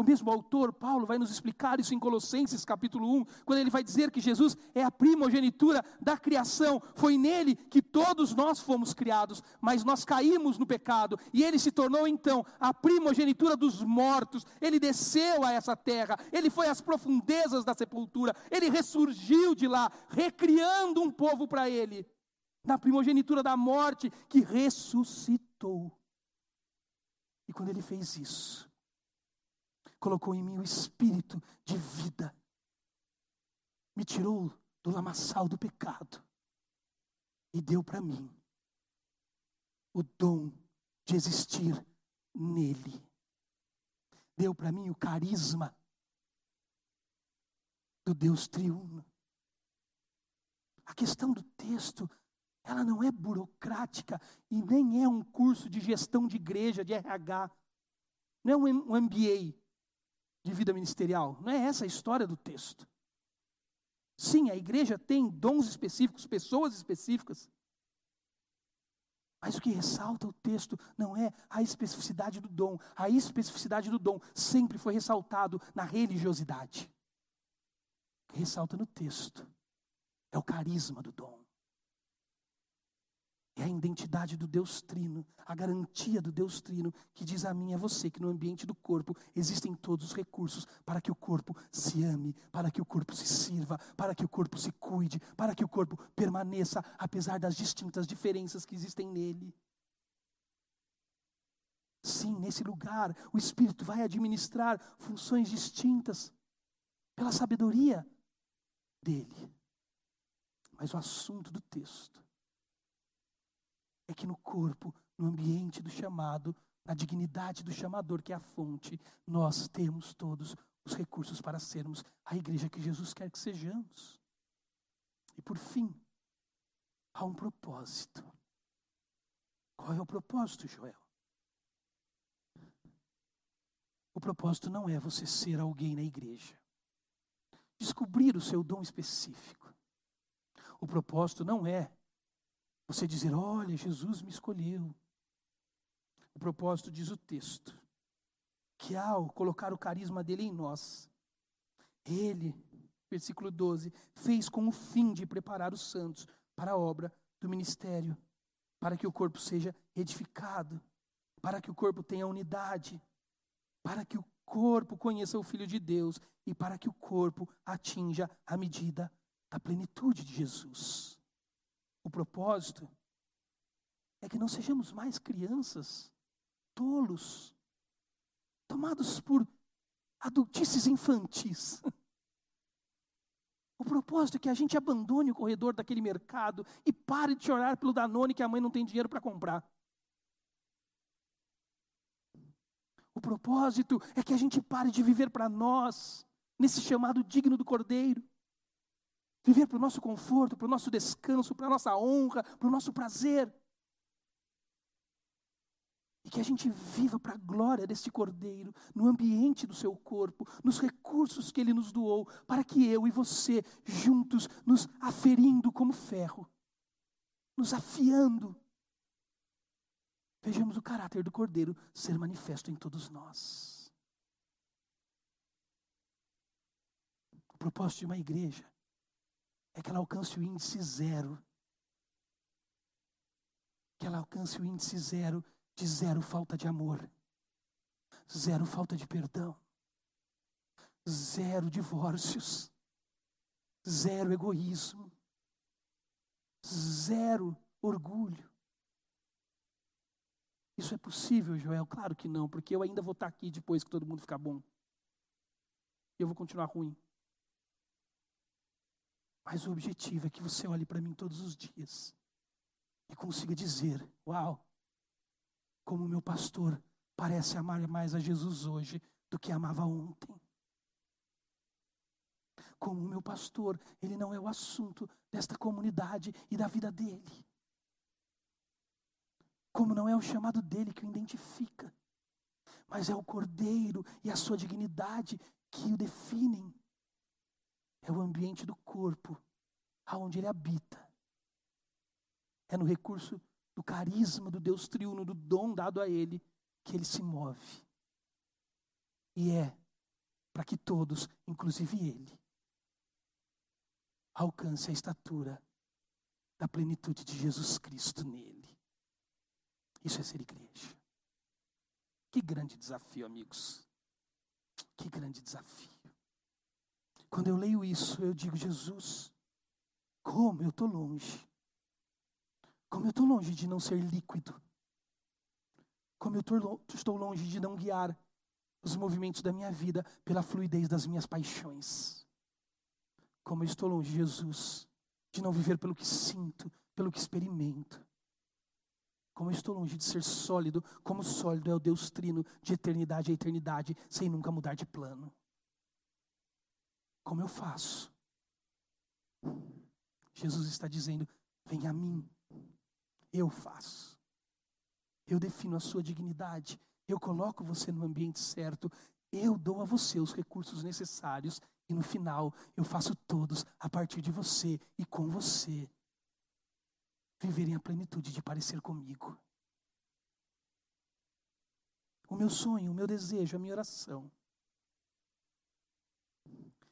O mesmo autor, Paulo, vai nos explicar isso em Colossenses capítulo 1, quando ele vai dizer que Jesus é a primogenitura da criação. Foi nele que todos nós fomos criados, mas nós caímos no pecado e ele se tornou então a primogenitura dos mortos. Ele desceu a essa terra, ele foi às profundezas da sepultura, ele ressurgiu de lá, recriando um povo para ele, na primogenitura da morte que ressuscitou. E quando ele fez isso, colocou em mim o espírito de vida, me tirou do lamaçal do pecado e deu para mim o dom de existir nele. Deu para mim o carisma do Deus triuno. A questão do texto, ela não é burocrática e nem é um curso de gestão de igreja, de RH. Não é um MBA de vida ministerial. Não é essa a história do texto. Sim, a igreja tem dons específicos, pessoas específicas. Mas o que ressalta o texto não é a especificidade do dom. A especificidade do dom sempre foi ressaltado na religiosidade. O que ressalta no texto é o carisma do dom. É a identidade do Deus Trino, a garantia do Deus Trino, que diz a mim e a você que no ambiente do corpo existem todos os recursos para que o corpo se ame, para que o corpo se sirva, para que o corpo se cuide, para que o corpo permaneça, apesar das distintas diferenças que existem nele. Sim, nesse lugar, o Espírito vai administrar funções distintas pela sabedoria dele. Mas o assunto do texto é que no corpo, no ambiente do chamado, na dignidade do chamador, que é a fonte, nós temos todos os recursos para sermos a igreja que Jesus quer que sejamos. E por fim, há um propósito. Qual é o propósito, Joel? O propósito não é você ser alguém na igreja, descobrir o seu dom específico. O propósito não é você dizer: Olha, Jesus me escolheu. O propósito diz o texto, que ao colocar o carisma dele em nós, ele, versículo 12, fez com o fim de preparar os santos para a obra do ministério, para que o corpo seja edificado, para que o corpo tenha unidade, para que o corpo conheça o Filho de Deus e para que o corpo atinja a medida da plenitude de Jesus. O propósito é que não sejamos mais crianças, tolos, tomados por adultices infantis. O propósito é que a gente abandone o corredor daquele mercado e pare de chorar pelo Danone que a mãe não tem dinheiro para comprar. O propósito é que a gente pare de viver para nós, nesse chamado digno do Cordeiro. Viver para o nosso conforto, para o nosso descanso, para a nossa honra, para o nosso prazer. E que a gente viva para a glória desse Cordeiro, no ambiente do seu corpo, nos recursos que ele nos doou, para que eu e você, juntos, nos aferindo como ferro, nos afiando, vejamos o caráter do Cordeiro ser manifesto em todos nós. O propósito de uma igreja é que ela alcance o índice zero. Que ela alcance o índice zero de zero falta de amor, zero falta de perdão, zero divórcios, zero egoísmo, zero orgulho. Isso é possível, Joel? Claro que não, porque eu ainda vou estar aqui depois que todo mundo ficar bom. Eu vou continuar ruim. Mas o objetivo é que você olhe para mim todos os dias e consiga dizer: Uau, como meu pastor parece amar mais a Jesus hoje do que amava ontem. Como o meu pastor, ele não é o assunto desta comunidade e da vida dele como não é o chamado dele que o identifica, mas é o cordeiro e a sua dignidade que o definem. É o ambiente do corpo, aonde ele habita. É no recurso do carisma do Deus triuno, do dom dado a ele, que ele se move. E é para que todos, inclusive ele, alcance a estatura da plenitude de Jesus Cristo nele. Isso é ser igreja. Que grande desafio, amigos. Que grande desafio. Quando eu leio isso, eu digo, Jesus, como eu estou longe. Como eu estou longe de não ser líquido. Como eu estou longe de não guiar os movimentos da minha vida pela fluidez das minhas paixões. Como eu estou longe, Jesus, de não viver pelo que sinto, pelo que experimento. Como eu estou longe de ser sólido, como sólido é o Deus trino de eternidade a eternidade, sem nunca mudar de plano. Como eu faço? Jesus está dizendo: vem a mim, eu faço. Eu defino a sua dignidade, eu coloco você no ambiente certo, eu dou a você os recursos necessários e no final eu faço todos a partir de você e com você viverem a plenitude de parecer comigo. O meu sonho, o meu desejo, a minha oração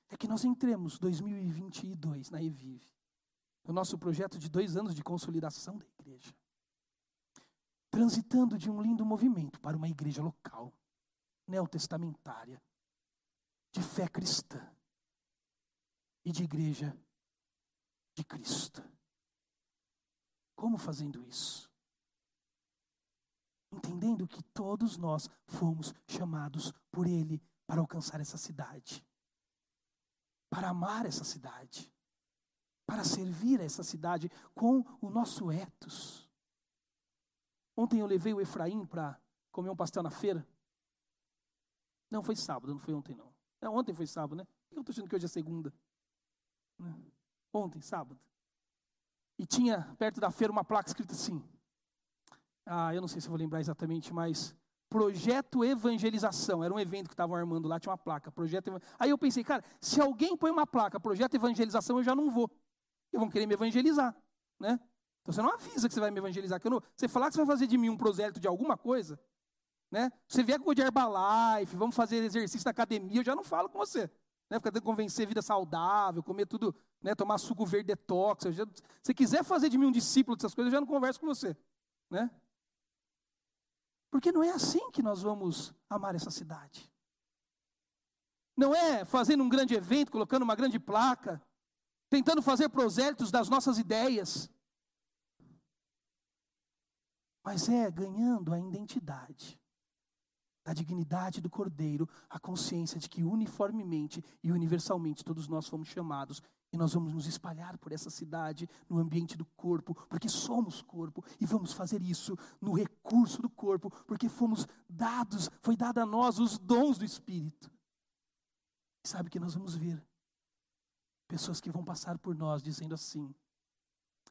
é que nós entremos 2022 na Revive, o nosso projeto de dois anos de consolidação da igreja. transitando de um lindo movimento para uma igreja local, neotestamentária, de fé cristã e de igreja de Cristo. Como fazendo isso? Entendendo que todos nós fomos chamados por Ele para alcançar essa cidade, para amar essa cidade, para servir essa cidade com o nosso etos. Ontem eu levei o Efraim para comer um pastel na feira. Não, foi sábado, não foi ontem não. É, ontem foi sábado, né? Eu estou achando que hoje é segunda. Né? Ontem, sábado. E tinha perto da feira uma placa escrita assim. Ah, eu não sei se vou lembrar exatamente, mas Projeto Evangelização. Era um evento que estavam armando lá, tinha uma placa. Projeto Aí eu pensei, cara, se alguém põe uma placa, Projeto Evangelização, eu já não vou. Eles vão querer me evangelizar, né? Então você não avisa que você vai me evangelizar. Que não, você falar que você vai fazer de mim um prosélito de alguma coisa, né? Você vier com o de Herbalife, vamos fazer exercício na academia, eu já não falo com você. Né? Ficar tentando convencer vida saudável, comer tudo, né? tomar suco verde detox. Já, se você quiser fazer de mim um discípulo dessas coisas, eu já não converso com você. Né? Porque não é assim que nós vamos amar essa cidade. Não é fazendo um grande evento, colocando uma grande placa, tentando fazer prosélitos das nossas ideias. Mas é ganhando a identidade, a dignidade do Cordeiro, a consciência de que uniformemente e universalmente todos nós fomos chamados e nós vamos nos espalhar por essa cidade, no ambiente do corpo, porque somos corpo, e vamos fazer isso no recurso do corpo, porque fomos dados, foi dado a nós os dons do Espírito. E sabe que nós vamos ver pessoas que vão passar por nós dizendo assim: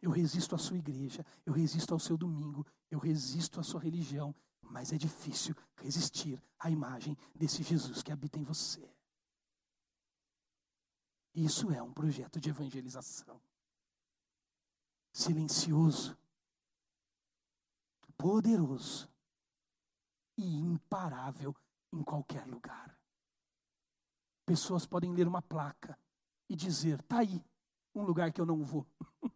eu resisto à sua igreja, eu resisto ao seu domingo, eu resisto à sua religião, mas é difícil resistir à imagem desse Jesus que habita em você. Isso é um projeto de evangelização. Silencioso, poderoso e imparável em qualquer lugar. Pessoas podem ler uma placa e dizer: está aí, um lugar que eu não vou.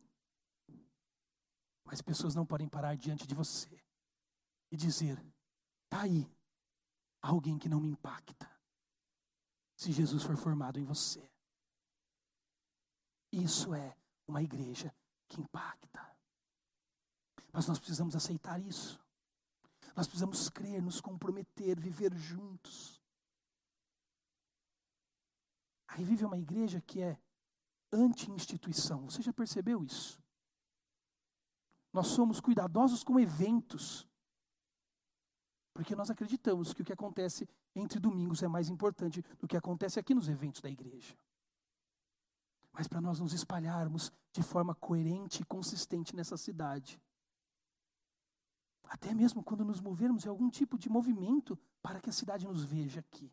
Mas pessoas não podem parar diante de você e dizer: está aí, alguém que não me impacta. Se Jesus for formado em você. Isso é uma igreja que impacta. Mas nós precisamos aceitar isso. Nós precisamos crer, nos comprometer, viver juntos. Aí vive uma igreja que é anti-instituição. Você já percebeu isso? Nós somos cuidadosos com eventos. Porque nós acreditamos que o que acontece entre domingos é mais importante do que acontece aqui nos eventos da igreja mas para nós nos espalharmos de forma coerente e consistente nessa cidade. Até mesmo quando nos movermos em algum tipo de movimento para que a cidade nos veja aqui.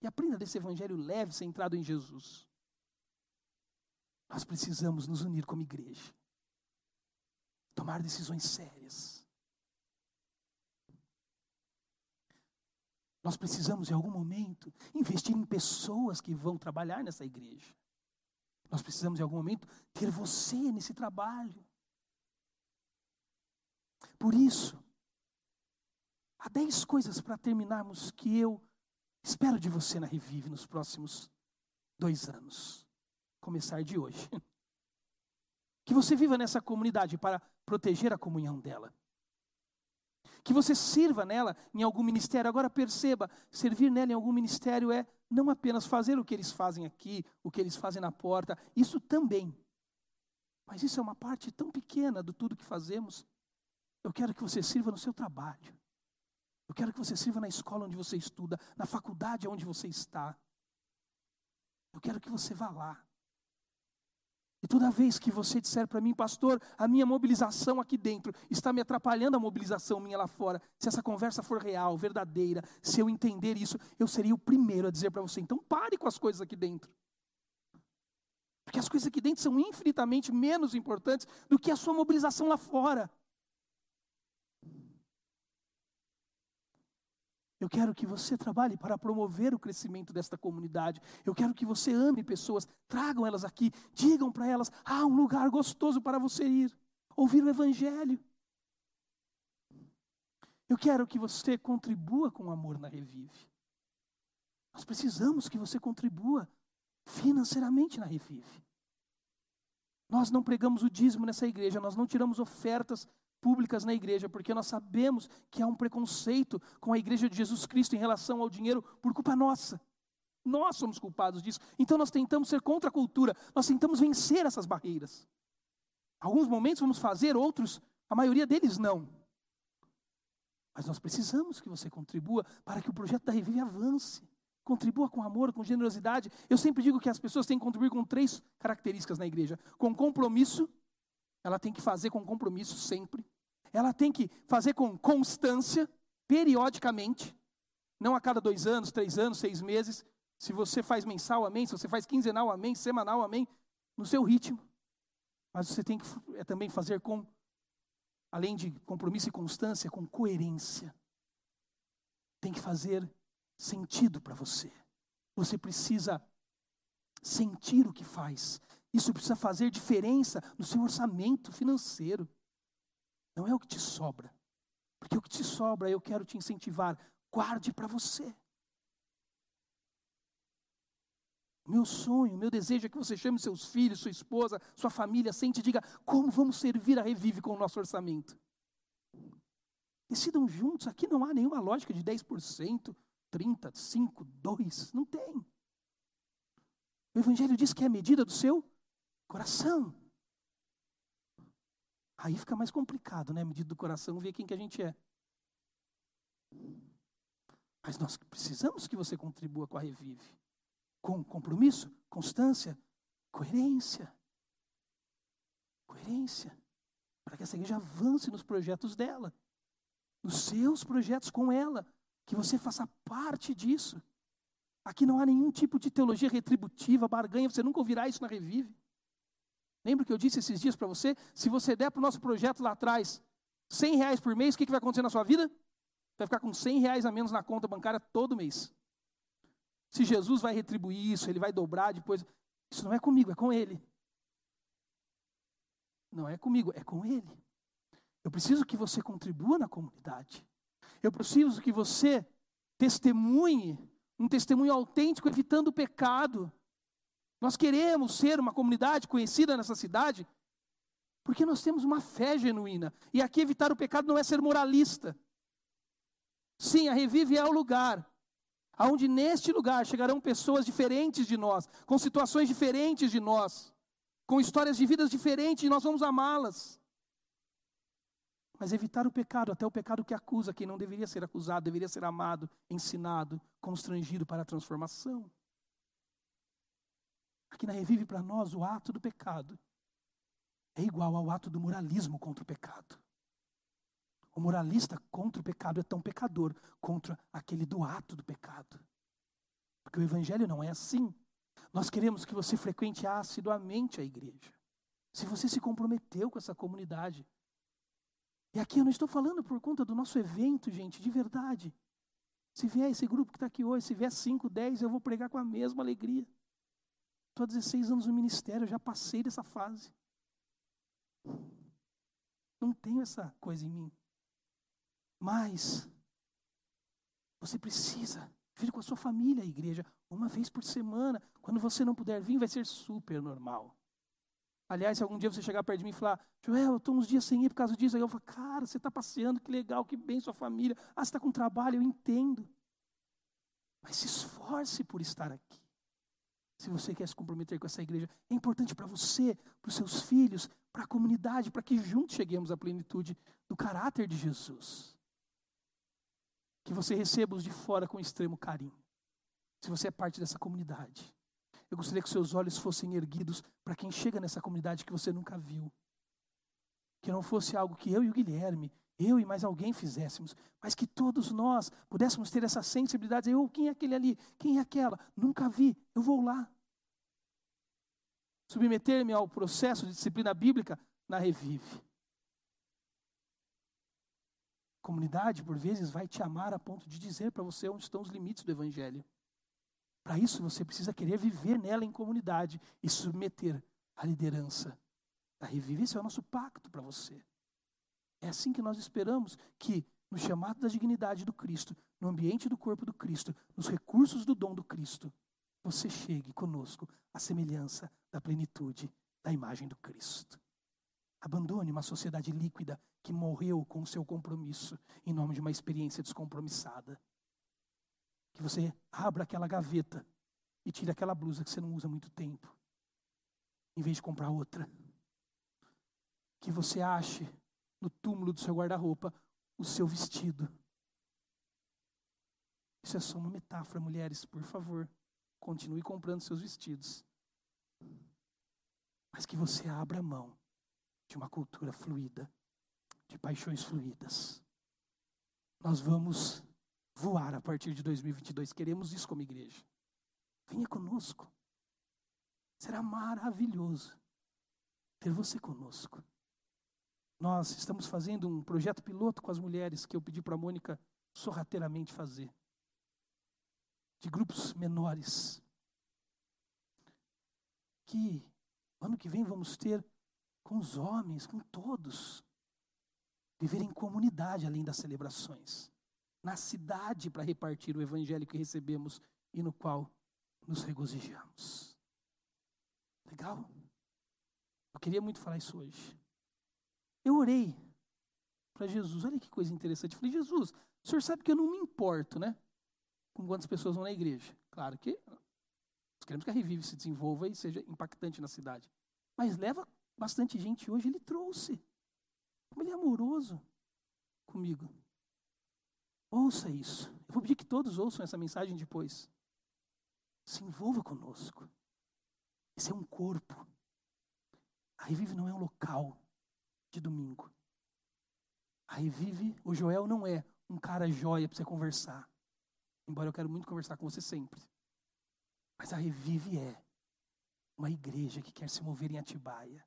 E aprenda desse evangelho leve, centrado em Jesus. Nós precisamos nos unir como igreja. Tomar decisões sérias. Nós precisamos, em algum momento, investir em pessoas que vão trabalhar nessa igreja. Nós precisamos, em algum momento, ter você nesse trabalho. Por isso, há dez coisas para terminarmos que eu espero de você na Revive nos próximos dois anos. Começar de hoje. Que você viva nessa comunidade para proteger a comunhão dela. Que você sirva nela em algum ministério. Agora perceba, servir nela em algum ministério é não apenas fazer o que eles fazem aqui, o que eles fazem na porta, isso também. Mas isso é uma parte tão pequena do tudo que fazemos. Eu quero que você sirva no seu trabalho. Eu quero que você sirva na escola onde você estuda, na faculdade onde você está. Eu quero que você vá lá. E toda vez que você disser para mim, pastor, a minha mobilização aqui dentro está me atrapalhando a mobilização minha lá fora, se essa conversa for real, verdadeira, se eu entender isso, eu seria o primeiro a dizer para você, então pare com as coisas aqui dentro. Porque as coisas aqui dentro são infinitamente menos importantes do que a sua mobilização lá fora. Eu quero que você trabalhe para promover o crescimento desta comunidade. Eu quero que você ame pessoas, tragam elas aqui, digam para elas: há um lugar gostoso para você ir, ouvir o Evangelho. Eu quero que você contribua com amor na Revive. Nós precisamos que você contribua financeiramente na Revive. Nós não pregamos o dízimo nessa igreja, nós não tiramos ofertas públicas na igreja, porque nós sabemos que há um preconceito com a igreja de Jesus Cristo em relação ao dinheiro por culpa nossa. Nós somos culpados disso. Então nós tentamos ser contra a cultura, nós tentamos vencer essas barreiras. Alguns momentos vamos fazer, outros, a maioria deles não. Mas nós precisamos que você contribua para que o projeto da Revive avance. Contribua com amor, com generosidade. Eu sempre digo que as pessoas têm que contribuir com três características na igreja: com compromisso, ela tem que fazer com compromisso sempre. Ela tem que fazer com constância, periodicamente, não a cada dois anos, três anos, seis meses. Se você faz mensal, amém. Se você faz quinzenal, amém. Semanal, amém. No seu ritmo. Mas você tem que é, também fazer com, além de compromisso e constância, com coerência. Tem que fazer sentido para você. Você precisa sentir o que faz. Isso precisa fazer diferença no seu orçamento financeiro. Não é o que te sobra. Porque o que te sobra, eu quero te incentivar. Guarde para você. Meu sonho, meu desejo é que você chame seus filhos, sua esposa, sua família, sente e diga: como vamos servir a Revive com o nosso orçamento? Decidam juntos, aqui não há nenhuma lógica de 10%, 30, 5, 2, não tem. O Evangelho diz que é a medida do seu coração. Aí fica mais complicado, né? Medida do coração, ver quem que a gente é. Mas nós precisamos que você contribua com a Revive. Com compromisso, constância, coerência. Coerência. Para que essa igreja avance nos projetos dela. Nos seus projetos com ela que você faça parte disso. Aqui não há nenhum tipo de teologia retributiva, barganha, você nunca ouvirá isso na Revive. Lembra que eu disse esses dias para você? Se você der para o nosso projeto lá atrás 100 reais por mês, o que, que vai acontecer na sua vida? Você vai ficar com 100 reais a menos na conta bancária todo mês. Se Jesus vai retribuir isso, ele vai dobrar depois. Isso não é comigo, é com ele. Não é comigo, é com ele. Eu preciso que você contribua na comunidade. Eu preciso que você testemunhe um testemunho autêntico, evitando o pecado. Nós queremos ser uma comunidade conhecida nessa cidade, porque nós temos uma fé genuína. E aqui evitar o pecado não é ser moralista. Sim, a Revive é o lugar aonde neste lugar chegarão pessoas diferentes de nós, com situações diferentes de nós, com histórias de vidas diferentes, e nós vamos amá-las mas evitar o pecado, até o pecado que acusa quem não deveria ser acusado, deveria ser amado, ensinado, constrangido para a transformação. Aqui na Revive para nós o ato do pecado é igual ao ato do moralismo contra o pecado. O moralista contra o pecado é tão pecador contra aquele do ato do pecado. Porque o evangelho não é assim. Nós queremos que você frequente assiduamente a igreja. Se você se comprometeu com essa comunidade, e aqui eu não estou falando por conta do nosso evento, gente, de verdade. Se vier esse grupo que está aqui hoje, se vier 5, 10, eu vou pregar com a mesma alegria. Estou há 16 anos no ministério, eu já passei dessa fase. Não tenho essa coisa em mim. Mas você precisa vir com a sua família à igreja uma vez por semana. Quando você não puder vir, vai ser super normal. Aliás, se algum dia você chegar perto de mim e falar, Joel, eu estou uns dias sem ir por causa disso, aí eu falo, cara, você está passeando, que legal, que bem sua família. Ah, você está com trabalho, eu entendo. Mas se esforce por estar aqui. Se você quer se comprometer com essa igreja, é importante para você, para os seus filhos, para a comunidade, para que juntos cheguemos à plenitude do caráter de Jesus. Que você receba os de fora com extremo carinho. Se você é parte dessa comunidade. Eu gostaria que seus olhos fossem erguidos para quem chega nessa comunidade que você nunca viu. Que não fosse algo que eu e o Guilherme, eu e mais alguém fizéssemos, mas que todos nós pudéssemos ter essa sensibilidade. Eu, quem é aquele ali? Quem é aquela? Nunca vi, eu vou lá. Submeter-me ao processo de disciplina bíblica na Revive. A comunidade, por vezes, vai te amar a ponto de dizer para você onde estão os limites do Evangelho. Para isso você precisa querer viver nela em comunidade e submeter a liderança da Revive. Esse é o nosso pacto para você. É assim que nós esperamos que no chamado da dignidade do Cristo, no ambiente do corpo do Cristo, nos recursos do dom do Cristo, você chegue conosco à semelhança da plenitude da imagem do Cristo. Abandone uma sociedade líquida que morreu com o seu compromisso em nome de uma experiência descompromissada. Que você abra aquela gaveta e tire aquela blusa que você não usa há muito tempo, em vez de comprar outra. Que você ache no túmulo do seu guarda-roupa o seu vestido. Isso é só uma metáfora, mulheres, por favor. Continue comprando seus vestidos. Mas que você abra mão de uma cultura fluida, de paixões fluídas. Nós vamos voar a partir de 2022. Queremos isso como igreja. Venha conosco. Será maravilhoso ter você conosco. Nós estamos fazendo um projeto piloto com as mulheres que eu pedi para a Mônica sorrateiramente fazer. De grupos menores. Que ano que vem vamos ter com os homens, com todos. Viver em comunidade além das celebrações. Na cidade para repartir o evangelho que recebemos e no qual nos regozijamos. Legal? Eu queria muito falar isso hoje. Eu orei para Jesus. Olha que coisa interessante. Eu falei, Jesus, o senhor sabe que eu não me importo, né? Com quantas pessoas vão na igreja. Claro que nós queremos que a Revive se desenvolva e seja impactante na cidade. Mas leva bastante gente hoje, ele trouxe. Como ele é amoroso comigo. Ouça isso. Eu vou pedir que todos ouçam essa mensagem depois. Se envolva conosco. Esse é um corpo. A Revive não é um local de domingo. A Revive, o Joel não é um cara joia para você conversar. Embora eu quero muito conversar com você sempre. Mas a Revive é uma igreja que quer se mover em Atibaia,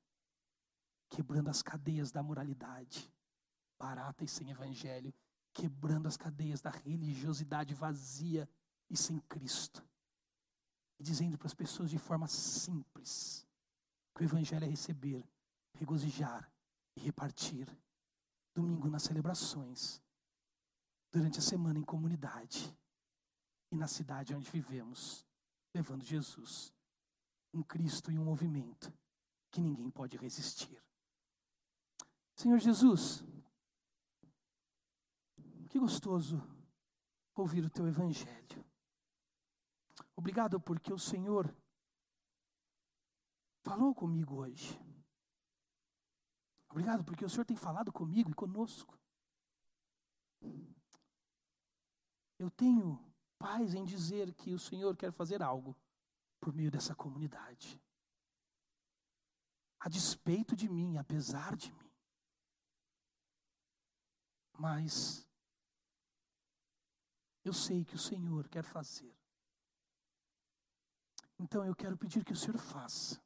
quebrando as cadeias da moralidade barata e sem evangelho, quebrando as cadeias da religiosidade vazia e sem Cristo e dizendo para as pessoas de forma simples que o Evangelho é receber, regozijar e repartir. Domingo nas celebrações, durante a semana em comunidade e na cidade onde vivemos, levando Jesus, um Cristo e um movimento que ninguém pode resistir. Senhor Jesus, que gostoso ouvir o teu Evangelho. Obrigado porque o Senhor falou comigo hoje. Obrigado porque o Senhor tem falado comigo e conosco. Eu tenho paz em dizer que o Senhor quer fazer algo por meio dessa comunidade. A despeito de mim, apesar de mim. Mas eu sei que o Senhor quer fazer. Então eu quero pedir que o Senhor faça.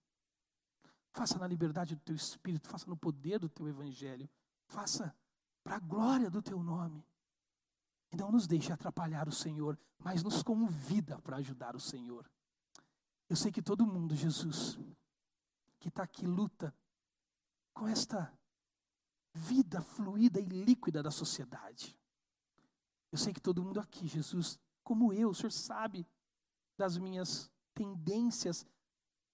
Faça na liberdade do teu espírito, faça no poder do teu evangelho, faça para a glória do teu nome. E não nos deixe atrapalhar o Senhor, mas nos convida para ajudar o Senhor. Eu sei que todo mundo, Jesus, que está aqui, luta com esta vida fluida e líquida da sociedade. Eu sei que todo mundo aqui, Jesus, como eu, o Senhor sabe das minhas tendências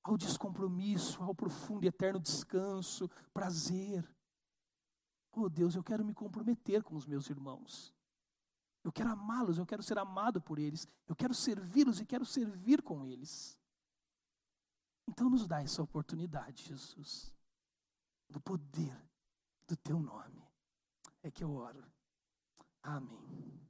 ao descompromisso, ao profundo e eterno descanso, prazer. Oh Deus, eu quero me comprometer com os meus irmãos. Eu quero amá-los, eu quero ser amado por eles, eu quero servi-los e quero servir com eles. Então nos dá essa oportunidade, Jesus. No poder do teu nome é que eu oro. Amém.